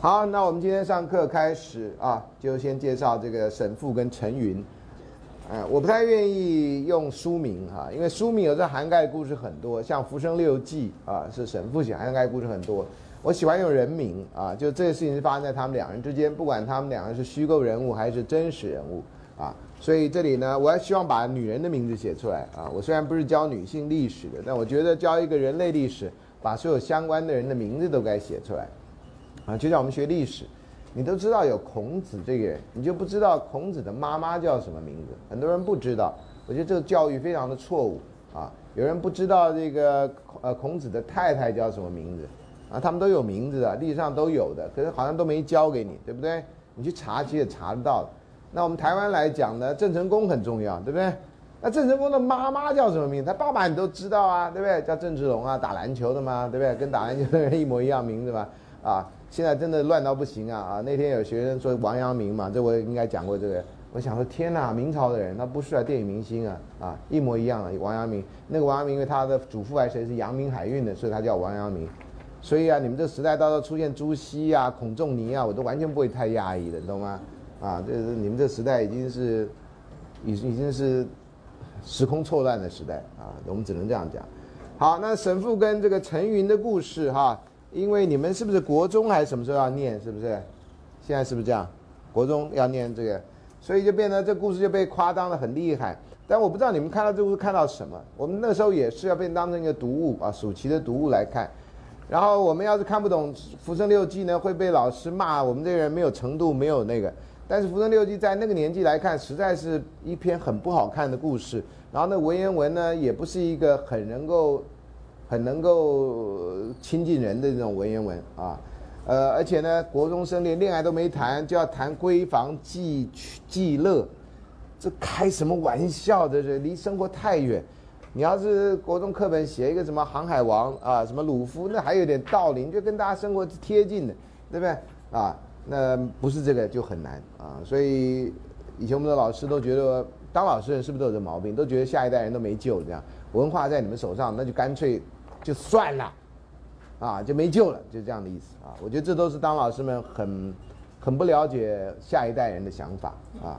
好，那我们今天上课开始啊，就先介绍这个沈复跟陈云。呃，我不太愿意用书名哈，因为书名有时候涵盖的故事很多，像《浮生六记》啊，是沈复写，涵盖故事很多。我喜欢用人名啊，就这个事情是发生在他们两人之间，不管他们两个是虚构人物还是真实人物啊。所以这里呢，我还希望把女人的名字写出来啊。我虽然不是教女性历史的，但我觉得教一个人类历史，把所有相关的人的名字都该写出来啊。就像我们学历史。你都知道有孔子这个人，你就不知道孔子的妈妈叫什么名字？很多人不知道，我觉得这个教育非常的错误啊！有人不知道这个呃孔子的太太叫什么名字啊？他们都有名字的，历史上都有的，可是好像都没教给你，对不对？你去查其实也查得到。那我们台湾来讲呢，郑成功很重要，对不对？那郑成功的妈妈叫什么名字？他爸爸你都知道啊，对不对？叫郑志龙啊，打篮球的嘛，对不对？跟打篮球的人一模一样名字嘛，啊。现在真的乱到不行啊！啊，那天有学生说王阳明嘛，这我应该讲过这个。我想说，天哪，明朝的人那不是啊，电影明星啊，啊，一模一样的王阳明。那个王阳明，因为他的祖父还谁是阳明海运的，所以他叫王阳明。所以啊，你们这时代到时候出现朱熹啊、孔仲尼啊，我都完全不会太压抑的，你懂吗？啊，这是你们这时代已经是，已已经是时空错乱的时代啊，我们只能这样讲。好，那沈复跟这个陈云的故事哈。因为你们是不是国中还是什么时候要念？是不是？现在是不是这样？国中要念这个，所以就变得这故事就被夸张的很厉害。但我不知道你们看到这故事看到什么。我们那时候也是要被当成一个读物啊，暑期的读物来看。然后我们要是看不懂《浮生六记》呢，会被老师骂我们这个人没有程度，没有那个。但是《浮生六记》在那个年纪来看，实在是一篇很不好看的故事。然后那文言文呢，也不是一个很能够。很能够亲近人的这种文言文啊，呃，而且呢，国中生连恋爱都没谈，就要谈闺房寄寄乐，这开什么玩笑？这是离生活太远。你要是国中课本写一个什么航海王啊，什么鲁夫，那还有点道理，你就跟大家生活是贴近的，对不对？啊，那不是这个就很难啊。所以以前我们的老师都觉得，当老师人是不是都有这毛病？都觉得下一代人都没救，这样文化在你们手上，那就干脆。就算了，啊，就没救了，就这样的意思啊。我觉得这都是当老师们很很不了解下一代人的想法啊。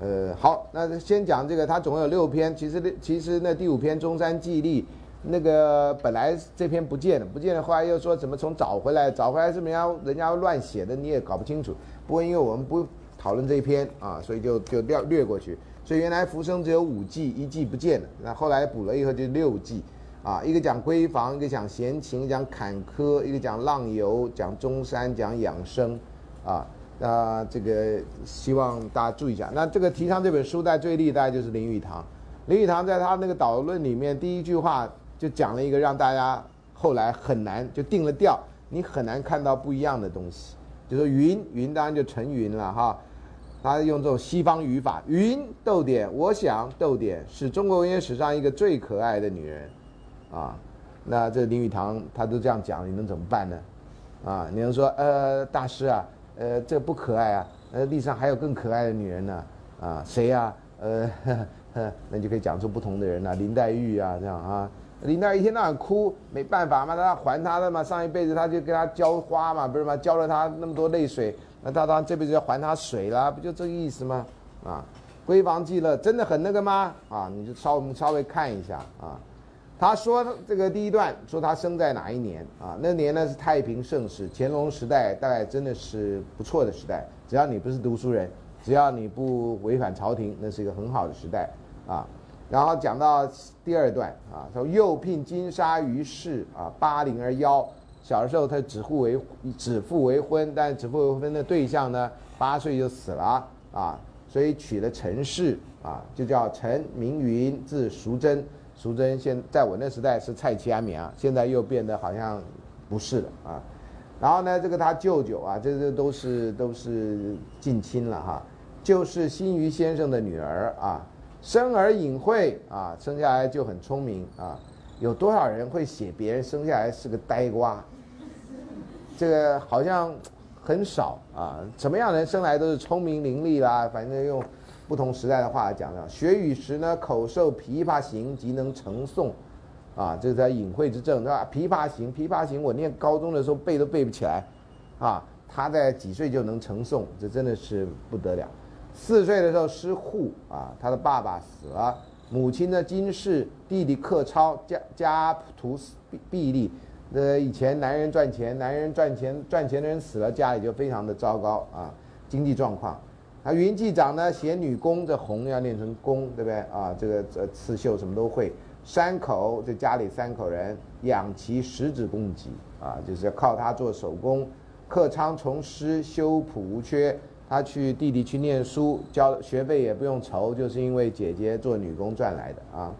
呃，好，那先讲这个，它总共有六篇，其实其实那第五篇中山纪历，那个本来这篇不见了，不见了，后来又说怎么从找回来，找回来是人家人家乱写的，你也搞不清楚。不过因为我们不讨论这一篇啊，所以就就略略过去。所以原来浮生只有五季，一季不见了，那后来补了以后就六季。啊，一个讲闺房，一个讲闲情，讲坎坷；一个讲浪游，讲中山，讲养生。啊，那这个希望大家注意一下。那这个提倡这本书，在最厉害就是林语堂。林语堂在他那个导论里面，第一句话就讲了一个让大家后来很难就定了调，你很难看到不一样的东西。就说云云，当然就成云了哈。他用这种西方语法，云逗点，我想逗点是中国文学史上一个最可爱的女人。啊，那这林语堂他都这样讲，你能怎么办呢？啊，你能说呃大师啊，呃这不可爱啊，呃历史上还有更可爱的女人呢？啊谁呀？呃，那就可以讲出不同的人了，林黛玉啊这样啊，林黛玉一天到晚哭，没办法嘛，他还他的嘛，上一辈子他就给他浇花嘛，不是嘛，浇了他那么多泪水，那他当这辈子要还他水了，不就这个意思吗？啊，闺房记乐真的很那个吗？啊，你就稍我们稍微看一下啊。他说这个第一段说他生在哪一年啊？那年呢是太平盛世，乾隆时代，大概真的是不错的时代。只要你不是读书人，只要你不违反朝廷，那是一个很好的时代啊。然后讲到第二段啊，说又聘金沙于氏啊，八零二幺。小的时候他指腹为指腹为婚，但指腹为婚的对象呢，八岁就死了啊，所以娶了陈氏啊，就叫陈明云，字淑贞。淑贞现在我那时代是蔡奇安棉啊，现在又变得好像不是了啊。然后呢，这个他舅舅啊，这这都是都是近亲了哈，就是新余先生的女儿啊，生而隐晦啊，生下来就很聪明啊。有多少人会写别人生下来是个呆瓜？这个好像很少啊。什么样人生来都是聪明伶俐啦？反正用。不同时代的话来讲呢，学语时呢，口授琵琶行，即能成诵，啊，这是他隐晦之症，对吧？琵琶行，琵琶行，我念高中的时候背都背不起来，啊，他在几岁就能成诵，这真的是不得了。四岁的时候失户啊，他的爸爸死了，母亲呢金氏，弟弟克超，家家徒弊弊利。呃，以前男人赚钱，男人赚钱赚钱的人死了，家里就非常的糟糕啊，经济状况。啊，云记长呢写女工，这红要念成工，对不对啊？这个呃刺绣什么都会。三口这家里三口人养其十指供给啊，就是要靠他做手工。客舱从师修谱无缺，他去弟弟去念书，交学费也不用愁，就是因为姐姐做女工赚来的啊。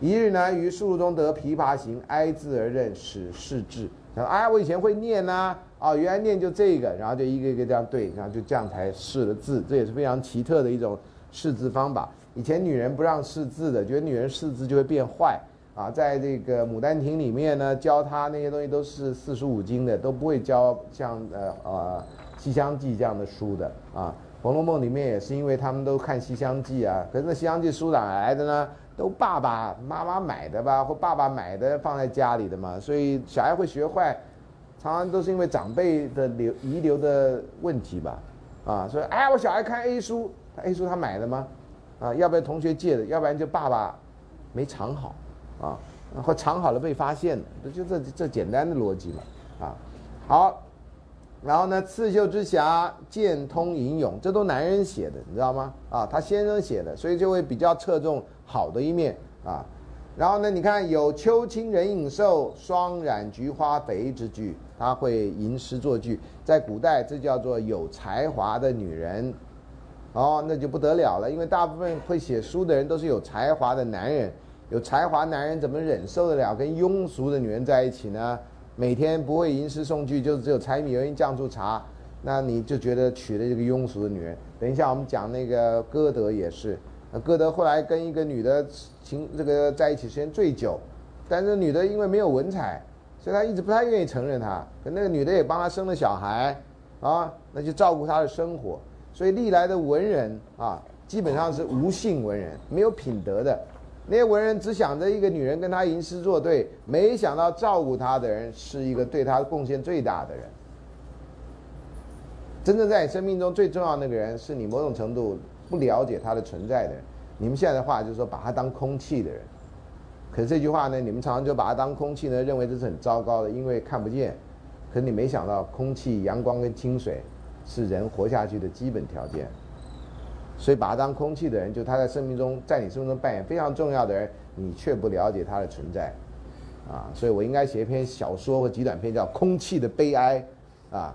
一日呢，于树中得琵琶行，哀字而认，使试字。他说：“哎，我以前会念呐，哦原来念就这个，然后就一个一个这样对，然后就这样才试了字。这也是非常奇特的一种试字方法。以前女人不让试字的，觉得女人试字就会变坏。”啊，在这个《牡丹亭》里面呢，教她那些东西都是四书五经的，都不会教像呃呃《西厢记》这样的书的啊。《红楼梦》里面也是，因为他们都看《西厢记》啊，可是那《西厢记》书哪来的呢？都爸爸妈妈买的吧，或爸爸买的放在家里的嘛，所以小孩会学坏，常常都是因为长辈的留遗留的问题吧。啊，所以哎，我小孩看 A 书，A 书他买的吗？啊，要不然同学借的，要不然就爸爸没藏好。啊，或藏好了被发现了，就这这简单的逻辑嘛，啊，好，然后呢，刺绣之侠剑通吟咏，这都男人写的，你知道吗？啊，他先生写的，所以就会比较侧重好的一面啊。然后呢，你看有秋清人影瘦，霜染菊花肥之句，他会吟诗作句，在古代这叫做有才华的女人，哦，那就不得了了，因为大部分会写书的人都是有才华的男人。有才华男人怎么忍受得了跟庸俗的女人在一起呢？每天不会吟诗送句，就只有柴米油盐酱醋茶，那你就觉得娶了这个庸俗的女人。等一下我们讲那个歌德也是，那歌德后来跟一个女的情这个在一起时间最久，但是女的因为没有文采，所以他一直不太愿意承认她。可那个女的也帮他生了小孩，啊，那就照顾他的生活。所以历来的文人啊，基本上是无性文人，没有品德的。那些文人只想着一个女人跟他吟诗作对，没想到照顾他的人是一个对他贡献最大的人。真正在你生命中最重要的那个人，是你某种程度不了解他的存在的人。你们现在的话就是说把他当空气的人。可是这句话呢，你们常常就把它当空气呢，认为这是很糟糕的，因为看不见。可是你没想到，空气、阳光跟清水是人活下去的基本条件。所以把他当空气的人，就他在生命中，在你生命中扮演非常重要的人，你却不了解他的存在，啊，所以我应该写一篇小说或极短篇，叫《空气的悲哀》，啊，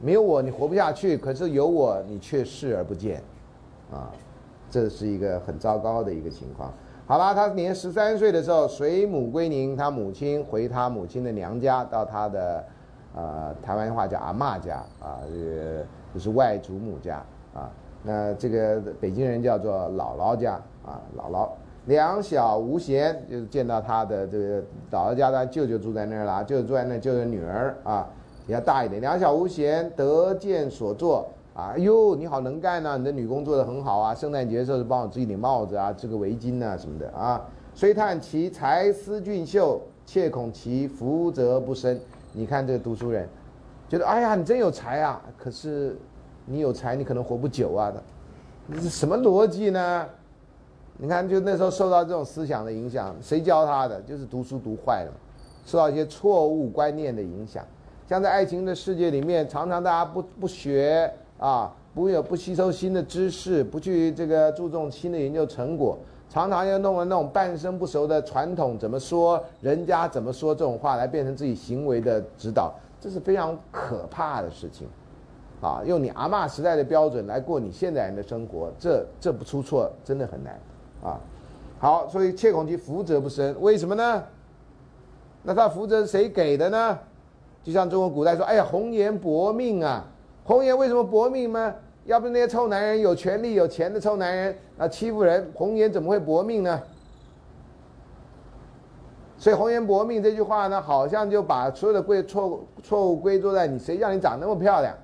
没有我你活不下去，可是有我你却视而不见，啊，这是一个很糟糕的一个情况。好了，他年十三岁的时候，随母归宁，他母亲回他母亲的娘家，到他的，呃，台湾话叫阿妈家，啊，这个就是外祖母家，啊。那这个北京人叫做姥姥家啊，姥姥两小无嫌，就是见到他的这个姥姥家的舅舅住在那儿了，舅舅住在那儿，舅舅女儿啊比较大一点。两小无嫌，得见所作啊，哟，你好能干呐，你的女工做的很好啊。圣诞节的时候帮我织一顶帽子啊，织个围巾呐什么的啊。虽叹其才思俊秀，切恐其福泽不深。你看这个读书人，觉得哎呀，你真有才啊，可是。你有才，你可能活不久啊！的，这是什么逻辑呢？你看，就那时候受到这种思想的影响，谁教他的？就是读书读坏了，受到一些错误观念的影响。像在爱情的世界里面，常常大家不不学啊，不有不吸收新的知识，不去这个注重新的研究成果，常常要弄了那种半生不熟的传统怎么说，人家怎么说这种话来变成自己行为的指导，这是非常可怕的事情。啊，用你阿妈时代的标准来过你现代人的生活，这这不出错真的很难，啊，好，所以切恐其福泽不深，为什么呢？那他福泽谁给的呢？就像中国古代说，哎呀，红颜薄命啊，红颜为什么薄命呢？要不是那些臭男人有权利有钱的臭男人啊欺负人，红颜怎么会薄命呢？所以红颜薄命这句话呢，好像就把所有的归错错误归罪在你，谁叫你长那么漂亮？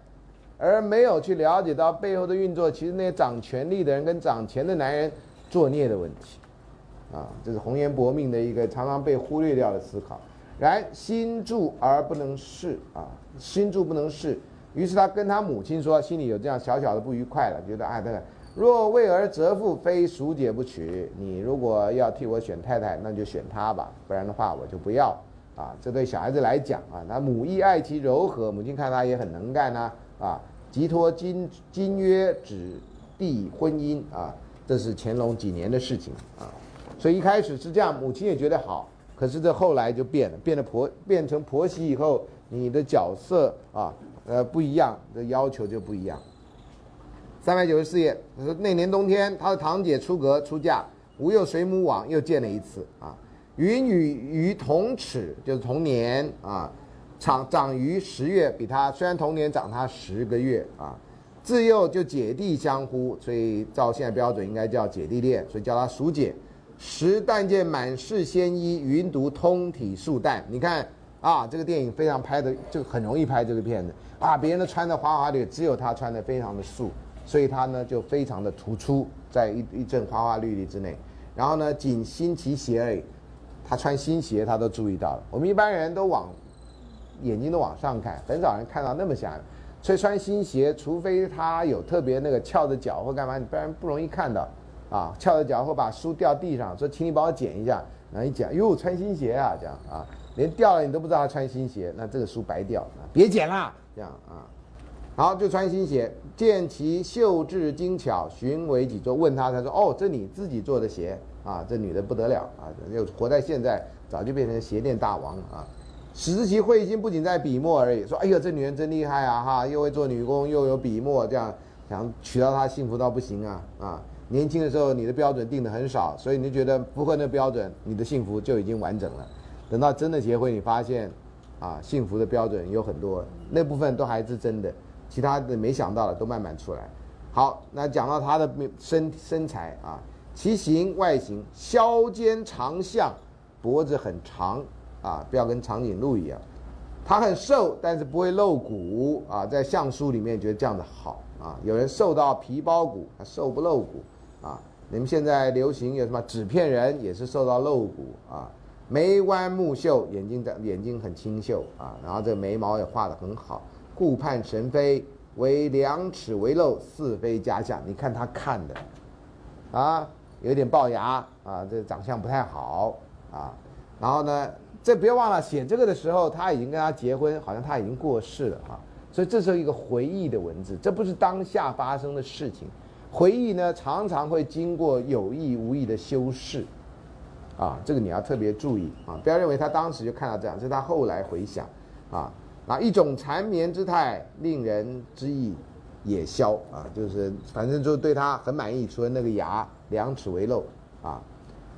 而没有去了解到背后的运作，其实那些掌权力的人跟掌钱的男人作孽的问题，啊，这是红颜薄命的一个常常被忽略掉的思考。然心著而不能事啊，心著不能事，于是他跟他母亲说，心里有这样小小的不愉快了，觉得啊，这个若为儿折妇，非淑姐不娶。你如果要替我选太太，那就选她吧，不然的话我就不要。啊，这对小孩子来讲啊，那母亦爱其柔和，母亲看他也很能干呐，啊，即托金金约指缔婚姻啊，这是乾隆几年的事情啊，所以一开始是这样，母亲也觉得好，可是这后来就变了，变得婆变成婆媳以后，你的角色啊，呃不一样，的要求就不一样。三百九十四页，那年冬天，他的堂姐出阁出嫁，吴又随母往，又见了一次啊。与女于同齿，就是同年啊，长长于十月，比他虽然同年长他十个月啊，自幼就姐弟相呼，所以照现在标准应该叫姐弟恋，所以叫他叔姐。时但见满室鲜衣，云独通体素淡。你看啊，这个电影非常拍的，就很容易拍这个片子啊，别人都穿的花花绿，只有他穿的非常的素，所以他呢就非常的突出在一一阵花花绿绿之内。然后呢，仅新奇鞋而已。他穿新鞋，他都注意到了。我们一般人都往眼睛都往上看，很少人看到那么下。所以穿新鞋，除非他有特别那个翘着脚或干嘛，不然不容易看到。啊，翘着脚或把书掉地上，说请你帮我捡一下。然后一捡，哟，穿新鞋啊，这样啊，连掉了你都不知道他穿新鞋，那这个书白掉。别捡了，这样啊。好，就穿新鞋，见其绣质精巧，寻为己作。问他，他说：“哦，这你自己做的鞋。”啊，这女的不得了啊！又活在现在，早就变成鞋店大王了啊！使其慧心不仅在笔墨而已。说，哎呦，这女人真厉害啊！哈，又会做女工，又有笔墨，这样想娶到她幸福到不行啊！啊，年轻的时候你的标准定的很少，所以你就觉得符合那标准，你的幸福就已经完整了。等到真的结婚，你发现，啊，幸福的标准有很多，那部分都还是真的，其他的没想到的都慢慢出来。好，那讲到他的身身材啊。其形外形削肩长项，脖子很长啊，不要跟长颈鹿一样。他很瘦，但是不会露骨啊。在相书里面觉得这样子好啊。有人瘦到皮包骨，他瘦不露骨啊。你们现在流行有什么纸片人，也是瘦到露骨啊。眉弯目秀，眼睛的眼睛很清秀啊。然后这眉毛也画得很好。顾盼神飞，为两尺为漏，似非假相。你看他看的啊。有点龅牙啊，这长相不太好啊。然后呢，这不要忘了写这个的时候，他已经跟他结婚，好像他已经过世了啊。所以这是一个回忆的文字，这不是当下发生的事情。回忆呢，常常会经过有意无意的修饰啊，这个你要特别注意啊，不要认为他当时就看到这样，这是他后来回想啊。那一种缠绵之态，令人之意也消啊，就是反正就对他很满意，除了那个牙。两尺为漏啊，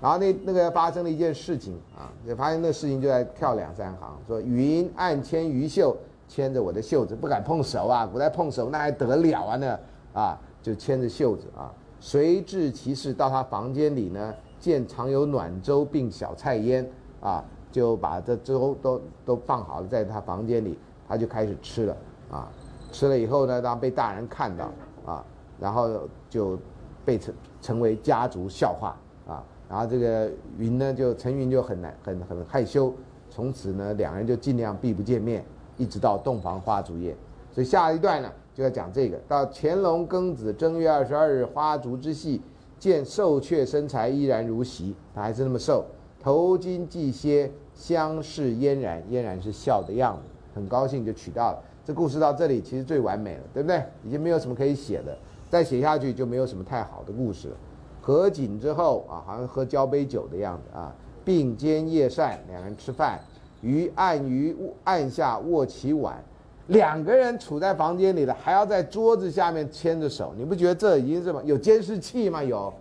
然后那那个发生了一件事情啊，就发现那事情就在跳两三行，说云暗牵鱼袖，牵着我的袖子，不敢碰手啊，古代碰手那还得了啊那啊，就牵着袖子啊，随至其室到他房间里呢，见常有暖粥并小菜焉啊，就把这粥都都放好了在他房间里，他就开始吃了啊，吃了以后呢，当被大人看到啊，然后就。被成成为家族笑话啊，然后这个云呢，就陈云就很难很很害羞，从此呢，两人就尽量避不见面，一直到洞房花烛夜。所以下一段呢，就要讲这个。到乾隆庚子正月二十二日花烛之戏，见瘦却身材依然如昔，他还是那么瘦，头巾髻歇，相视嫣然，嫣然是笑的样子，很高兴就娶到了。这故事到这里其实最完美了，对不对？已经没有什么可以写的。再写下去就没有什么太好的故事了。合景之后啊，好像喝交杯酒的样子啊，并肩夜膳，两人吃饭，于案于案下握起碗，两个人处在房间里了，还要在桌子下面牵着手，你不觉得这已经是什么有监视器吗？有，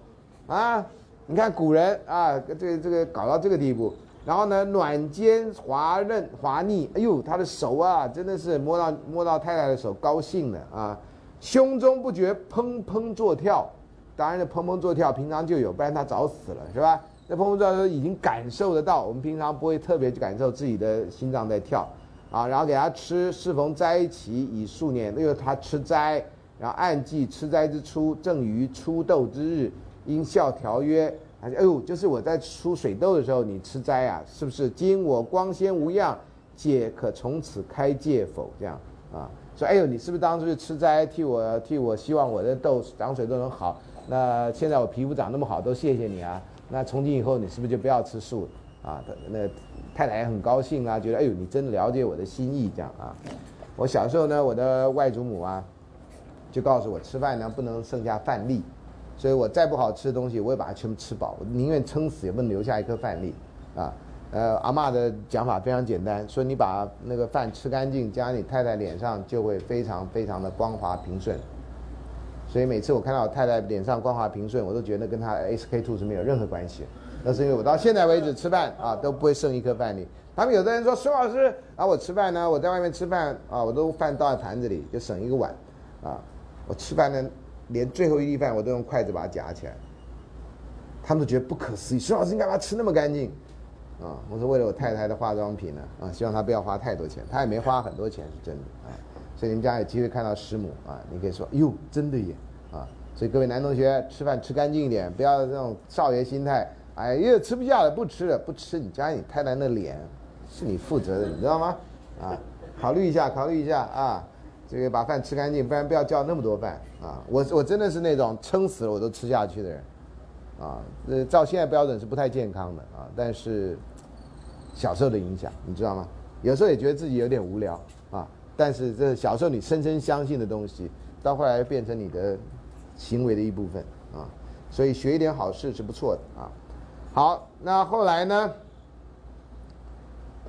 啊，你看古人啊，这个这个搞到这个地步，然后呢，暖肩滑润滑腻，哎呦，他的手啊，真的是摸到摸到太太的手，高兴了啊。胸中不觉砰砰作跳，当然这砰砰作跳平常就有，不然他早死了，是吧？那砰砰作跳已经感受得到，我们平常不会特别去感受自己的心脏在跳，啊，然后给他吃，适逢斋期以数年，因为他吃斋，然后按季吃斋之初，正于出痘之日，因效条曰：“哎呦，就是我在出水痘的时候，你吃斋啊，是不是？今我光鲜无恙，戒可从此开戒否？这样啊？”说哎呦，你是不是当初是吃斋替我替我希望我的痘长水都能好？那现在我皮肤长那么好，都谢谢你啊。那从今以后你是不是就不要吃素啊？那太太也很高兴啊，觉得哎呦，你真了解我的心意这样啊。我小时候呢，我的外祖母啊，就告诉我吃饭呢不能剩下饭粒，所以我再不好吃的东西，我也把它全部吃饱，我宁愿撑死也不能留下一颗饭粒啊。呃，阿妈的讲法非常简单，说你把那个饭吃干净，加你太太脸上就会非常非常的光滑平顺。所以每次我看到我太太脸上光滑平顺，我都觉得跟她 SK two 是没有任何关系。那是因为我到现在为止吃饭啊都不会剩一颗饭粒。他们有的人说孙老师啊，我吃饭呢，我在外面吃饭啊，我都饭倒在盘子里就省一个碗，啊，我吃饭呢连最后一粒饭我都用筷子把它夹起来。他们都觉得不可思议，孙老师你干嘛吃那么干净？啊，我说为了我太太的化妆品呢，啊，希望她不要花太多钱，她也没花很多钱，是真的，啊，所以你们家有机会看到师母啊，你可以说，哟，真的耶，啊，所以各位男同学吃饭吃干净一点，不要那种少爷心态，哎，又吃不下了，不吃了，不吃，你家你太太那脸，是你负责的，你知道吗？啊，考虑一下，考虑一下啊，这个把饭吃干净，不然不要叫那么多饭啊，我我真的是那种撑死了我都吃下去的人，啊，呃，照现在标准是不太健康的啊，但是。小时候的影响，你知道吗？有时候也觉得自己有点无聊啊，但是这小时候你深深相信的东西，到后来变成你的行为的一部分啊。所以学一点好事是不错的啊。好，那后来呢？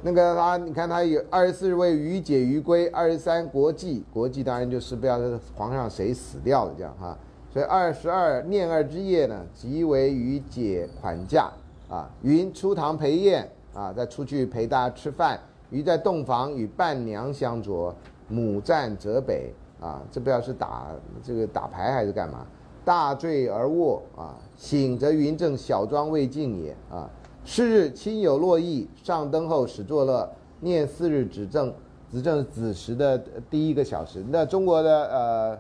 那个他，你看他有二十四位余解余归，二十三国际，国际当然就是不要皇上谁死掉了这样哈。所以二十二念二之夜呢，即为余解款驾啊，云出堂陪宴。啊，再出去陪大家吃饭，于在洞房与伴娘相酌，母战则北。啊，这不知道是打这个打牌还是干嘛？大醉而卧。啊，醒则云正小庄未尽也。啊，是日亲友络绎，上灯后始作乐，念四日指正，指正子时的第一个小时。那中国的呃，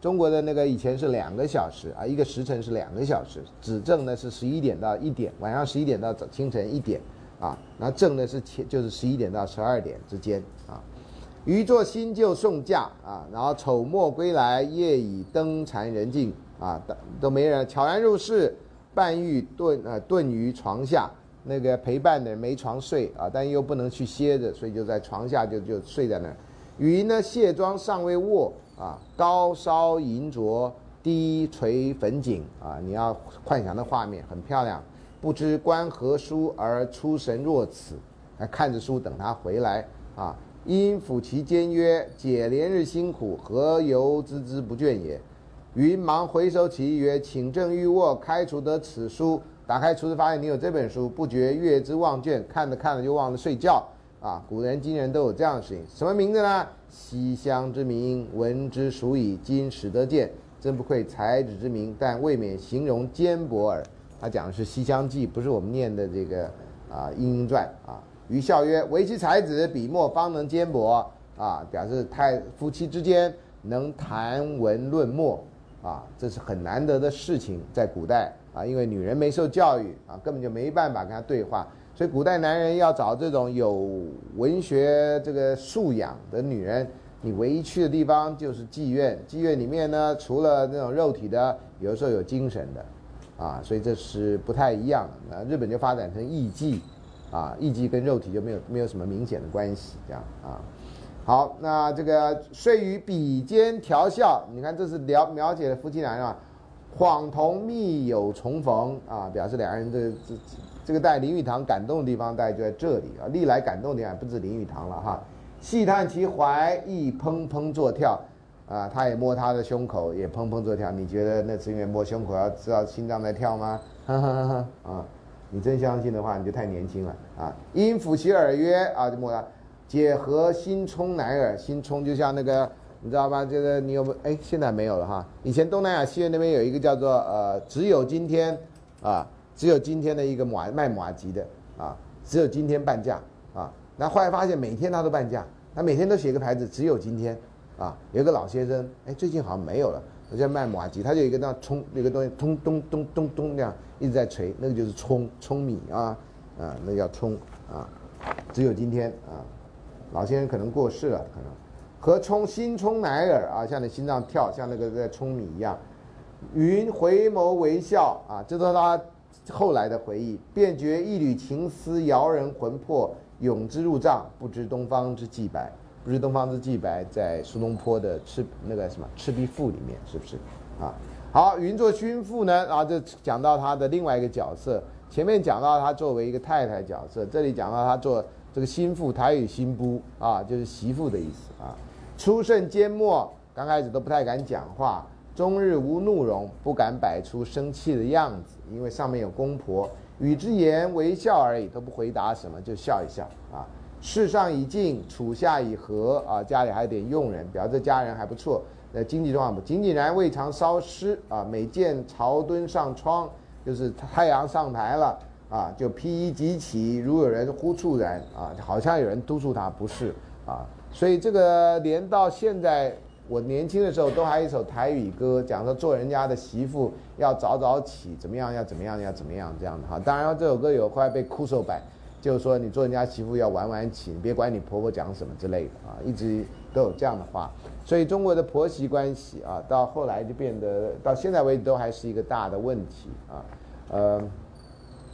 中国的那个以前是两个小时啊，一个时辰是两个小时，指正呢是十一点到一点，晚上十一点到早清晨一点。啊，那正呢是前就是十一点到十二点之间啊。余作新旧送嫁啊，然后丑末归来，夜已灯残人静啊，都都没人，悄然入室，半欲遁呃遁于床下，那个陪伴的人没床睡啊，但又不能去歇着，所以就在床下就就睡在那儿。余呢卸妆尚未卧啊，高烧银镯，低垂粉锦啊，你要幻想的画面很漂亮。不知观何书而出神若此，还看着书等他回来啊！因抚其肩曰：“解连日辛苦，何由孜孜不倦也？”云忙回首起曰：“请正欲卧，开除得此书。打开厨子，发现你有这本书，不觉阅之忘倦，看着看着就忘了睡觉啊！古人今人都有这样的事情，什么名字呢？西厢之名，闻之属矣。今始得见，真不愧才子之名，但未免形容坚薄耳。他讲的是《西厢记》，不是我们念的这个啊《莺莺传》啊。余笑曰：“唯其才子，笔墨方能兼博啊。”表示太夫妻之间能谈文论墨啊，这是很难得的事情，在古代啊，因为女人没受教育啊，根本就没办法跟他对话，所以古代男人要找这种有文学这个素养的女人，你唯一去的地方就是妓院。妓院里面呢，除了那种肉体的，有的时候有精神的。啊，所以这是不太一样的。那日本就发展成艺妓，啊，艺妓跟肉体就没有没有什么明显的关系，这样啊。好，那这个睡于比肩调笑，你看这是描描写的夫妻俩啊，恍同密友重逢啊，表示两个人这这这个带林语堂感动的地方，大概就在这里啊。历来感动的地方不止林语堂了哈，细探其怀，亦砰砰作跳。啊，他也摸他的胸口，也砰砰作跳。你觉得那是因为摸胸口要知道心脏在跳吗？哈哈哈！啊，你真相信的话，你就太年轻了啊！因抚其耳曰：“啊，就摸他，解何心冲乃耳？新冲就像那个，你知道吧？这个你有没？哎，现在没有了哈。以前东南亚西院那边有一个叫做呃，只有今天啊，只有今天的一个马卖马吉的啊，只有今天半价啊。那后来发现每天他都半价，他每天都写个牌子，只有今天。啊，有个老先生，哎，最近好像没有了。我在卖马吉，他就一个那冲，那个东西，咚咚咚咚咚那样一直在锤，那个就是冲冲米啊，啊，那叫冲啊。只有今天啊，老先生可能过世了，可能和冲新冲乃尔啊，像你心脏跳，像那个在冲米一样。云回眸微笑啊，这都是他后来的回忆。便觉一缕情丝摇人魂魄，涌之入帐，不知东方之既白。不知东方之既白，在苏东坡的《赤那个什么赤壁赋》里面，是不是？啊，好，云作熏妇呢，然后就讲到他的另外一个角色。前面讲到他作为一个太太角色，这里讲到他做这个心腹，台语心夫啊，就是媳妇的意思啊。初甚缄默，刚开始都不太敢讲话，终日无怒容，不敢摆出生气的样子，因为上面有公婆，与之言微笑而已，都不回答什么，就笑一笑啊。事上已尽，处下已和啊，家里还有点佣人，表示这家人还不错。那，经济状况不，仅仅然未尝稍失啊。每见朝敦上窗，就是太阳上台了啊，就披衣即起，如有人呼促然啊，好像有人督促他，不是啊。所以这个连到现在，我年轻的时候都还有一首台语歌，讲说做人家的媳妇要早早起，怎么样要怎么样要怎么样这样的哈。当然这首歌有快被哭手版。就是说，你做人家媳妇要晚晚起，你别管你婆婆讲什么之类的啊，一直都有这样的话。所以中国的婆媳关系啊，到后来就变得到现在为止都还是一个大的问题啊。呃，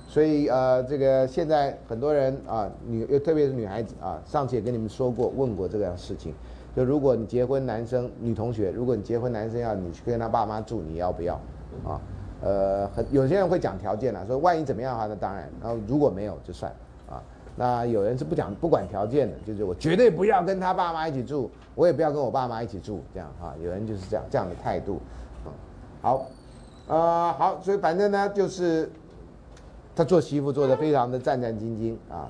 所以呃，这个现在很多人啊，女特别是女孩子啊，上次也跟你们说过问过这个事情，就如果你结婚，男生女同学，如果你结婚，男生要你去跟他爸妈住，你要不要啊？呃，很有些人会讲条件了，说万一怎么样的话，那当然，然后如果没有就算。啊那有人是不讲不管条件的，就是我绝对不要跟他爸妈一起住，我也不要跟我爸妈一起住，这样哈。有人就是这样这样的态度，啊，好，呃，好，所以反正呢，就是他做媳妇做的非常的战战兢兢啊，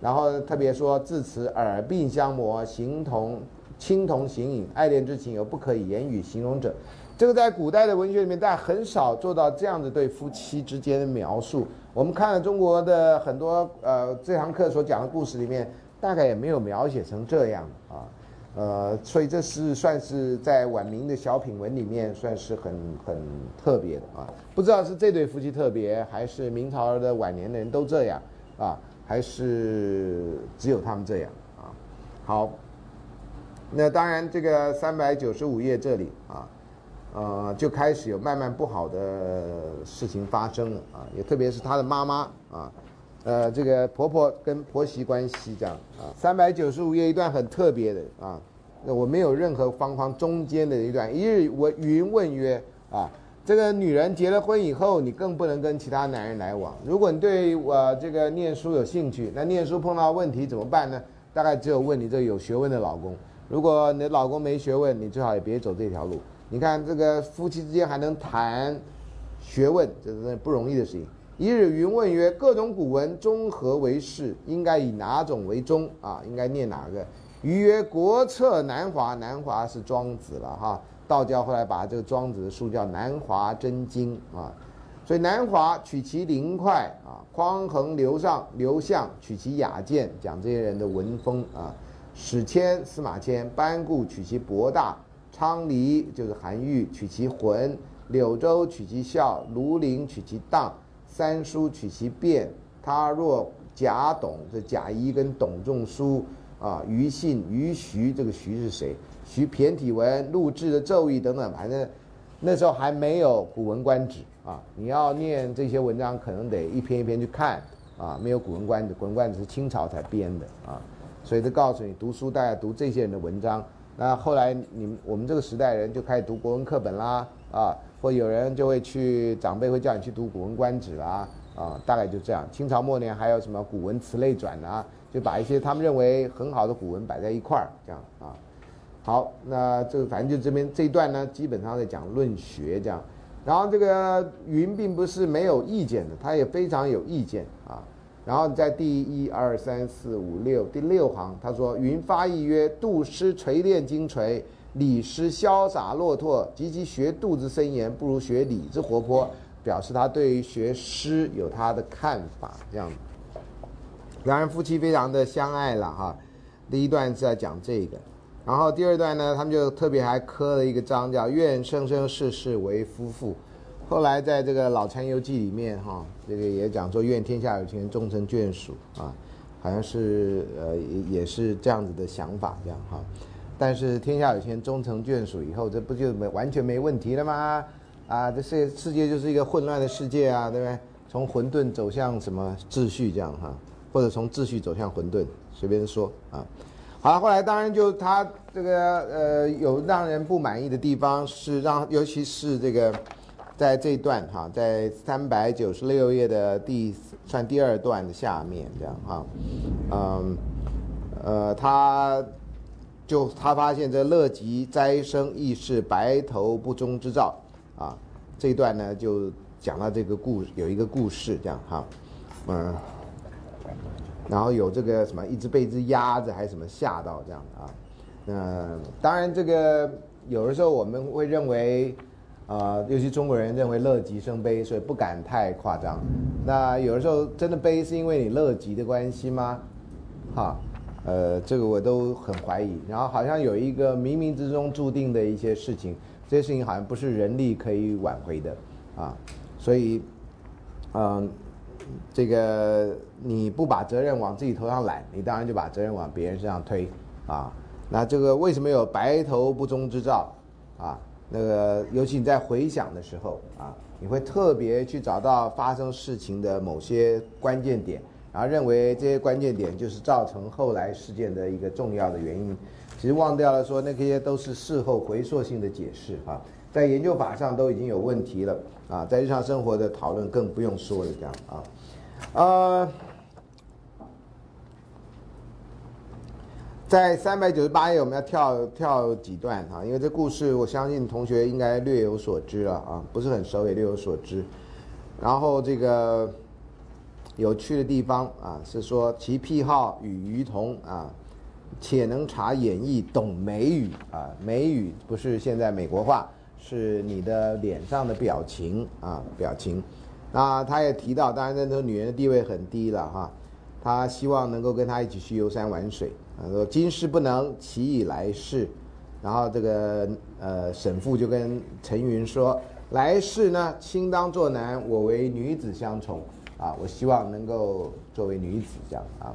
然后特别说自此耳鬓相磨，形同青铜形影，爱恋之情有不可以言语形容者。这个在古代的文学里面，大家很少做到这样子对夫妻之间的描述。我们看了中国的很多呃这堂课所讲的故事里面，大概也没有描写成这样啊，呃，所以这是算是在晚明的小品文里面算是很很特别的啊。不知道是这对夫妻特别，还是明朝的晚年的人都这样啊，还是只有他们这样啊？好，那当然这个三百九十五页这里啊。呃，就开始有慢慢不好的事情发生了啊，也特别是他的妈妈啊，呃，这个婆婆跟婆媳关系这样啊。三百九十五页一段很特别的啊，那我没有任何方方中间的一段。一日我云问曰啊，这个女人结了婚以后，你更不能跟其他男人来往。如果你对我这个念书有兴趣，那念书碰到问题怎么办呢？大概只有问你这有学问的老公。如果你的老公没学问，你最好也别走这条路。你看这个夫妻之间还能谈学问，这是不容易的事情。一日云问曰：“各种古文中何为是？应该以哪种为宗啊？应该念哪个？”余曰：“国策南华，南华是庄子了哈。道教后来把这个庄子的书叫《南华真经》啊。所以南华取其灵快啊，匡衡刘尚刘向取其雅健，讲这些人的文风啊。史谦司马迁班固取其博大。昌黎就是韩愈，取其浑；柳州取其孝；庐陵取其当；三叔取其变。他若贾董，这贾谊跟董仲舒啊，于信、于徐，这个徐是谁？徐骈体文、录制的奏议等等，反正那时候还没有《古文观止》啊。你要念这些文章，可能得一篇一篇去看啊。没有《古文观止》，《古文观止》是清朝才编的啊。所以他告诉你，读书大家读这些人的文章。那后来，你们我们这个时代人就开始读国文课本啦，啊，或有人就会去长辈会叫你去读《古文观止》啦，啊，大概就这样。清朝末年还有什么《古文词类传》啊，就把一些他们认为很好的古文摆在一块儿，这样啊。好，那这个反正就这边这一段呢，基本上在讲论学这样。然后这个云并不是没有意见的，他也非常有意见啊。然后在第一二三四五六第六行，他说：“云发意曰：杜诗锤炼精锤，李诗潇洒落拓。及其学杜之森严，不如学李之活泼。”表示他对于学诗有他的看法。这样，两人夫妻非常的相爱了哈。第一段是在讲这个，然后第二段呢，他们就特别还刻了一个章，叫“愿生生世世为夫妇”。后来在这个《老残游记》里面，哈，这个也讲说愿天下有情人终成眷属啊，好像是呃也也是这样子的想法，这样哈。但是天下有情终成眷属以后，这不就没完全没问题了吗？啊，这世世界就是一个混乱的世界啊，对不对？从混沌走向什么秩序这样哈，或者从秩序走向混沌，随便说啊。好，后来当然就他这个呃有让人不满意的地方是让，尤其是这个在这一段哈，在三百九十六页的第算第二段的下面这样哈，嗯呃他就他发现这乐极斋生亦是白头不忠之兆。啊，这一段呢就讲到这个故有一个故事这样哈，嗯，然后有这个什么一只被一只鸭子还是什么吓到这样啊，嗯，当然这个有的时候我们会认为，啊，尤其中国人认为乐极生悲，所以不敢太夸张。那有的时候真的悲是因为你乐极的关系吗？哈，呃，这个我都很怀疑。然后好像有一个冥冥之中注定的一些事情。这些事情好像不是人力可以挽回的，啊，所以，嗯，这个你不把责任往自己头上揽，你当然就把责任往别人身上推，啊，那这个为什么有白头不忠之兆，啊，那个尤其你在回想的时候，啊，你会特别去找到发生事情的某些关键点，然后认为这些关键点就是造成后来事件的一个重要的原因。其实忘掉了说，那些都是事后回溯性的解释啊，在研究法上都已经有问题了啊，在日常生活的讨论更不用说了这样啊，呃，在三百九十八页我们要跳跳几段啊，因为这故事我相信同学应该略有所知了啊，不是很熟也略有所知，然后这个有趣的地方啊是说其癖好与鱼同啊。且能察演绎，懂美语啊，美语不是现在美国话，是你的脸上的表情啊，表情。那他也提到，当然那时候女人的地位很低了哈，他希望能够跟他一起去游山玩水。他说今世不能，其以来世？然后这个呃沈父就跟陈云说，来世呢，卿当作男，我为女子相从啊，我希望能够作为女子这样啊。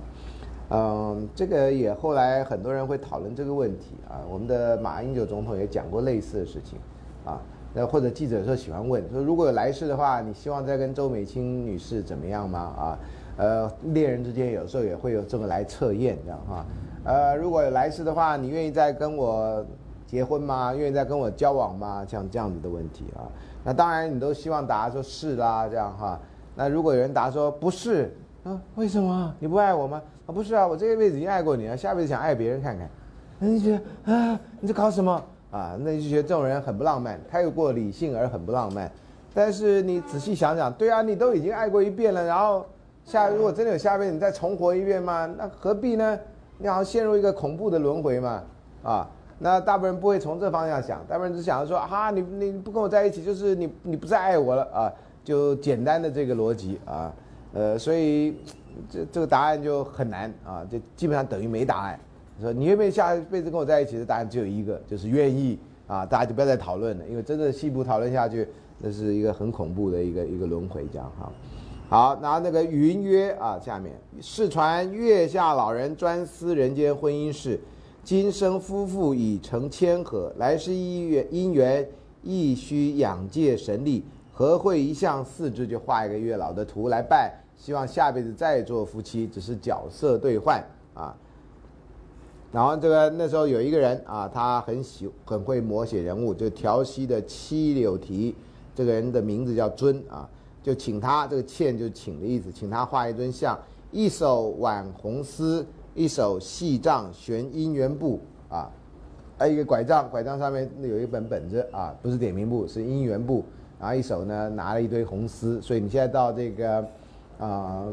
嗯，这个也后来很多人会讨论这个问题啊。我们的马英九总统也讲过类似的事情，啊，那或者记者说喜欢问说，如果有来世的话，你希望再跟周美青女士怎么样吗？啊，呃，恋人之间有时候也会有这么来测验这样哈。呃，如果有来世的话，你愿意再跟我结婚吗？愿意再跟我交往吗？像这样子的问题啊。那当然你都希望答说是啦这样哈。那如果有人答说不是，啊，为什么？你不爱我吗？啊，不是啊，我这一辈子已经爱过你了，下辈子想爱别人看看，那你觉得啊，你在搞什么啊？那你就觉得这种人很不浪漫，太过理性而很不浪漫。但是你仔细想想，对啊，你都已经爱过一遍了，然后下如果真的有下辈子，你再重活一遍吗？那何必呢？你好像陷入一个恐怖的轮回嘛，啊？那大部分人不会从这方向想，大部分人只想着说啊，你你不跟我在一起，就是你你不再爱我了啊，就简单的这个逻辑啊，呃，所以。这这个答案就很难啊，就基本上等于没答案。说你愿不愿意下辈子跟我在一起的答案只有一个，就是愿意啊。大家就不要再讨论了，因为真的细部讨论下去，那是一个很恐怖的一个一个轮回，这样哈。好，然后那个云曰啊，下面世传月下老人专思人间婚姻事，今生夫妇已成千合，来世姻缘姻缘亦需养戒神力，何会一向四肢就画一个月老的图来拜。希望下辈子再做夫妻，只是角色兑换啊。然后这个那时候有一个人啊，他很喜很会摹写人物，就调息的七柳提，这个人的名字叫尊啊，就请他这个欠就请的意思，请他画一尊像，一手挽红丝，一手细杖悬姻缘簿啊，还有一个拐杖，拐杖上面有一本本子啊，不是点名簿，是姻缘簿，然后一手呢拿了一堆红丝，所以你现在到这个。啊，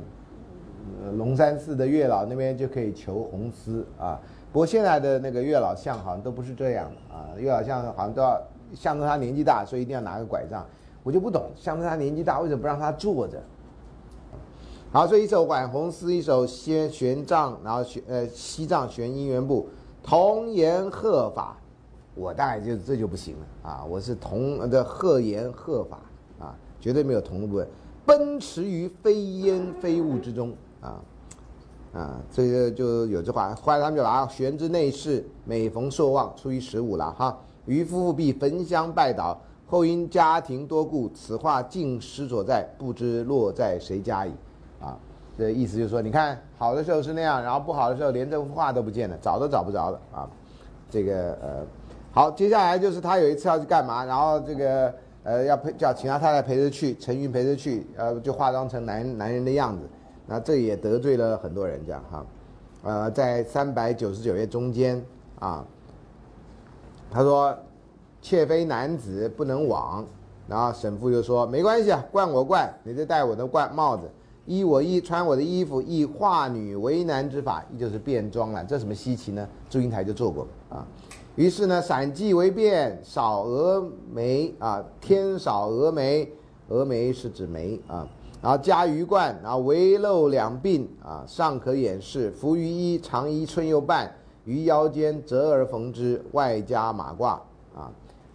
龙山寺的月老那边就可以求红丝啊。不过现在的那个月老像好像都不是这样的啊，月老像好像都要象征他年纪大，所以一定要拿个拐杖。我就不懂，象征他年纪大，为什么不让他坐着？好，所以一手挽红丝，一手先悬杖，然后玄呃西藏玄姻缘部，童言鹤法，我大概就这就不行了啊！我是同的鹤言鹤法啊，绝对没有同的部分。奔驰于飞烟飞雾之中啊，啊，这个就有句话，后来他们就把玄之内侍，每逢朔望，初一十五了哈。于夫妇必焚香拜倒，后因家庭多故，此话尽失所在，不知落在谁家矣。啊，这意思就是说，你看好的时候是那样，然后不好的时候连这幅画都不见了，找都找不着了啊。这个呃，好，接下来就是他有一次要去干嘛，然后这个呃要陪叫请他太太陪着去，陈云陪着去，呃就化妆成男男人的样子。那这也得罪了很多人，这样哈，呃，在三百九十九页中间啊，他说，妾非男子不能往，然后沈父就说没关系啊，惯我惯，你就戴我的冠帽子，衣我衣，穿我的衣服，以化女为男之法，依就是变装了，这什么稀奇呢？祝英台就做过啊，于是呢，散髻为辫，少蛾眉啊，天少蛾眉，蛾眉是指眉啊。然后加鱼贯，然后围露两鬓啊，上可掩饰。服于衣，长衣春又半，于腰间折而缝之，外加马褂啊。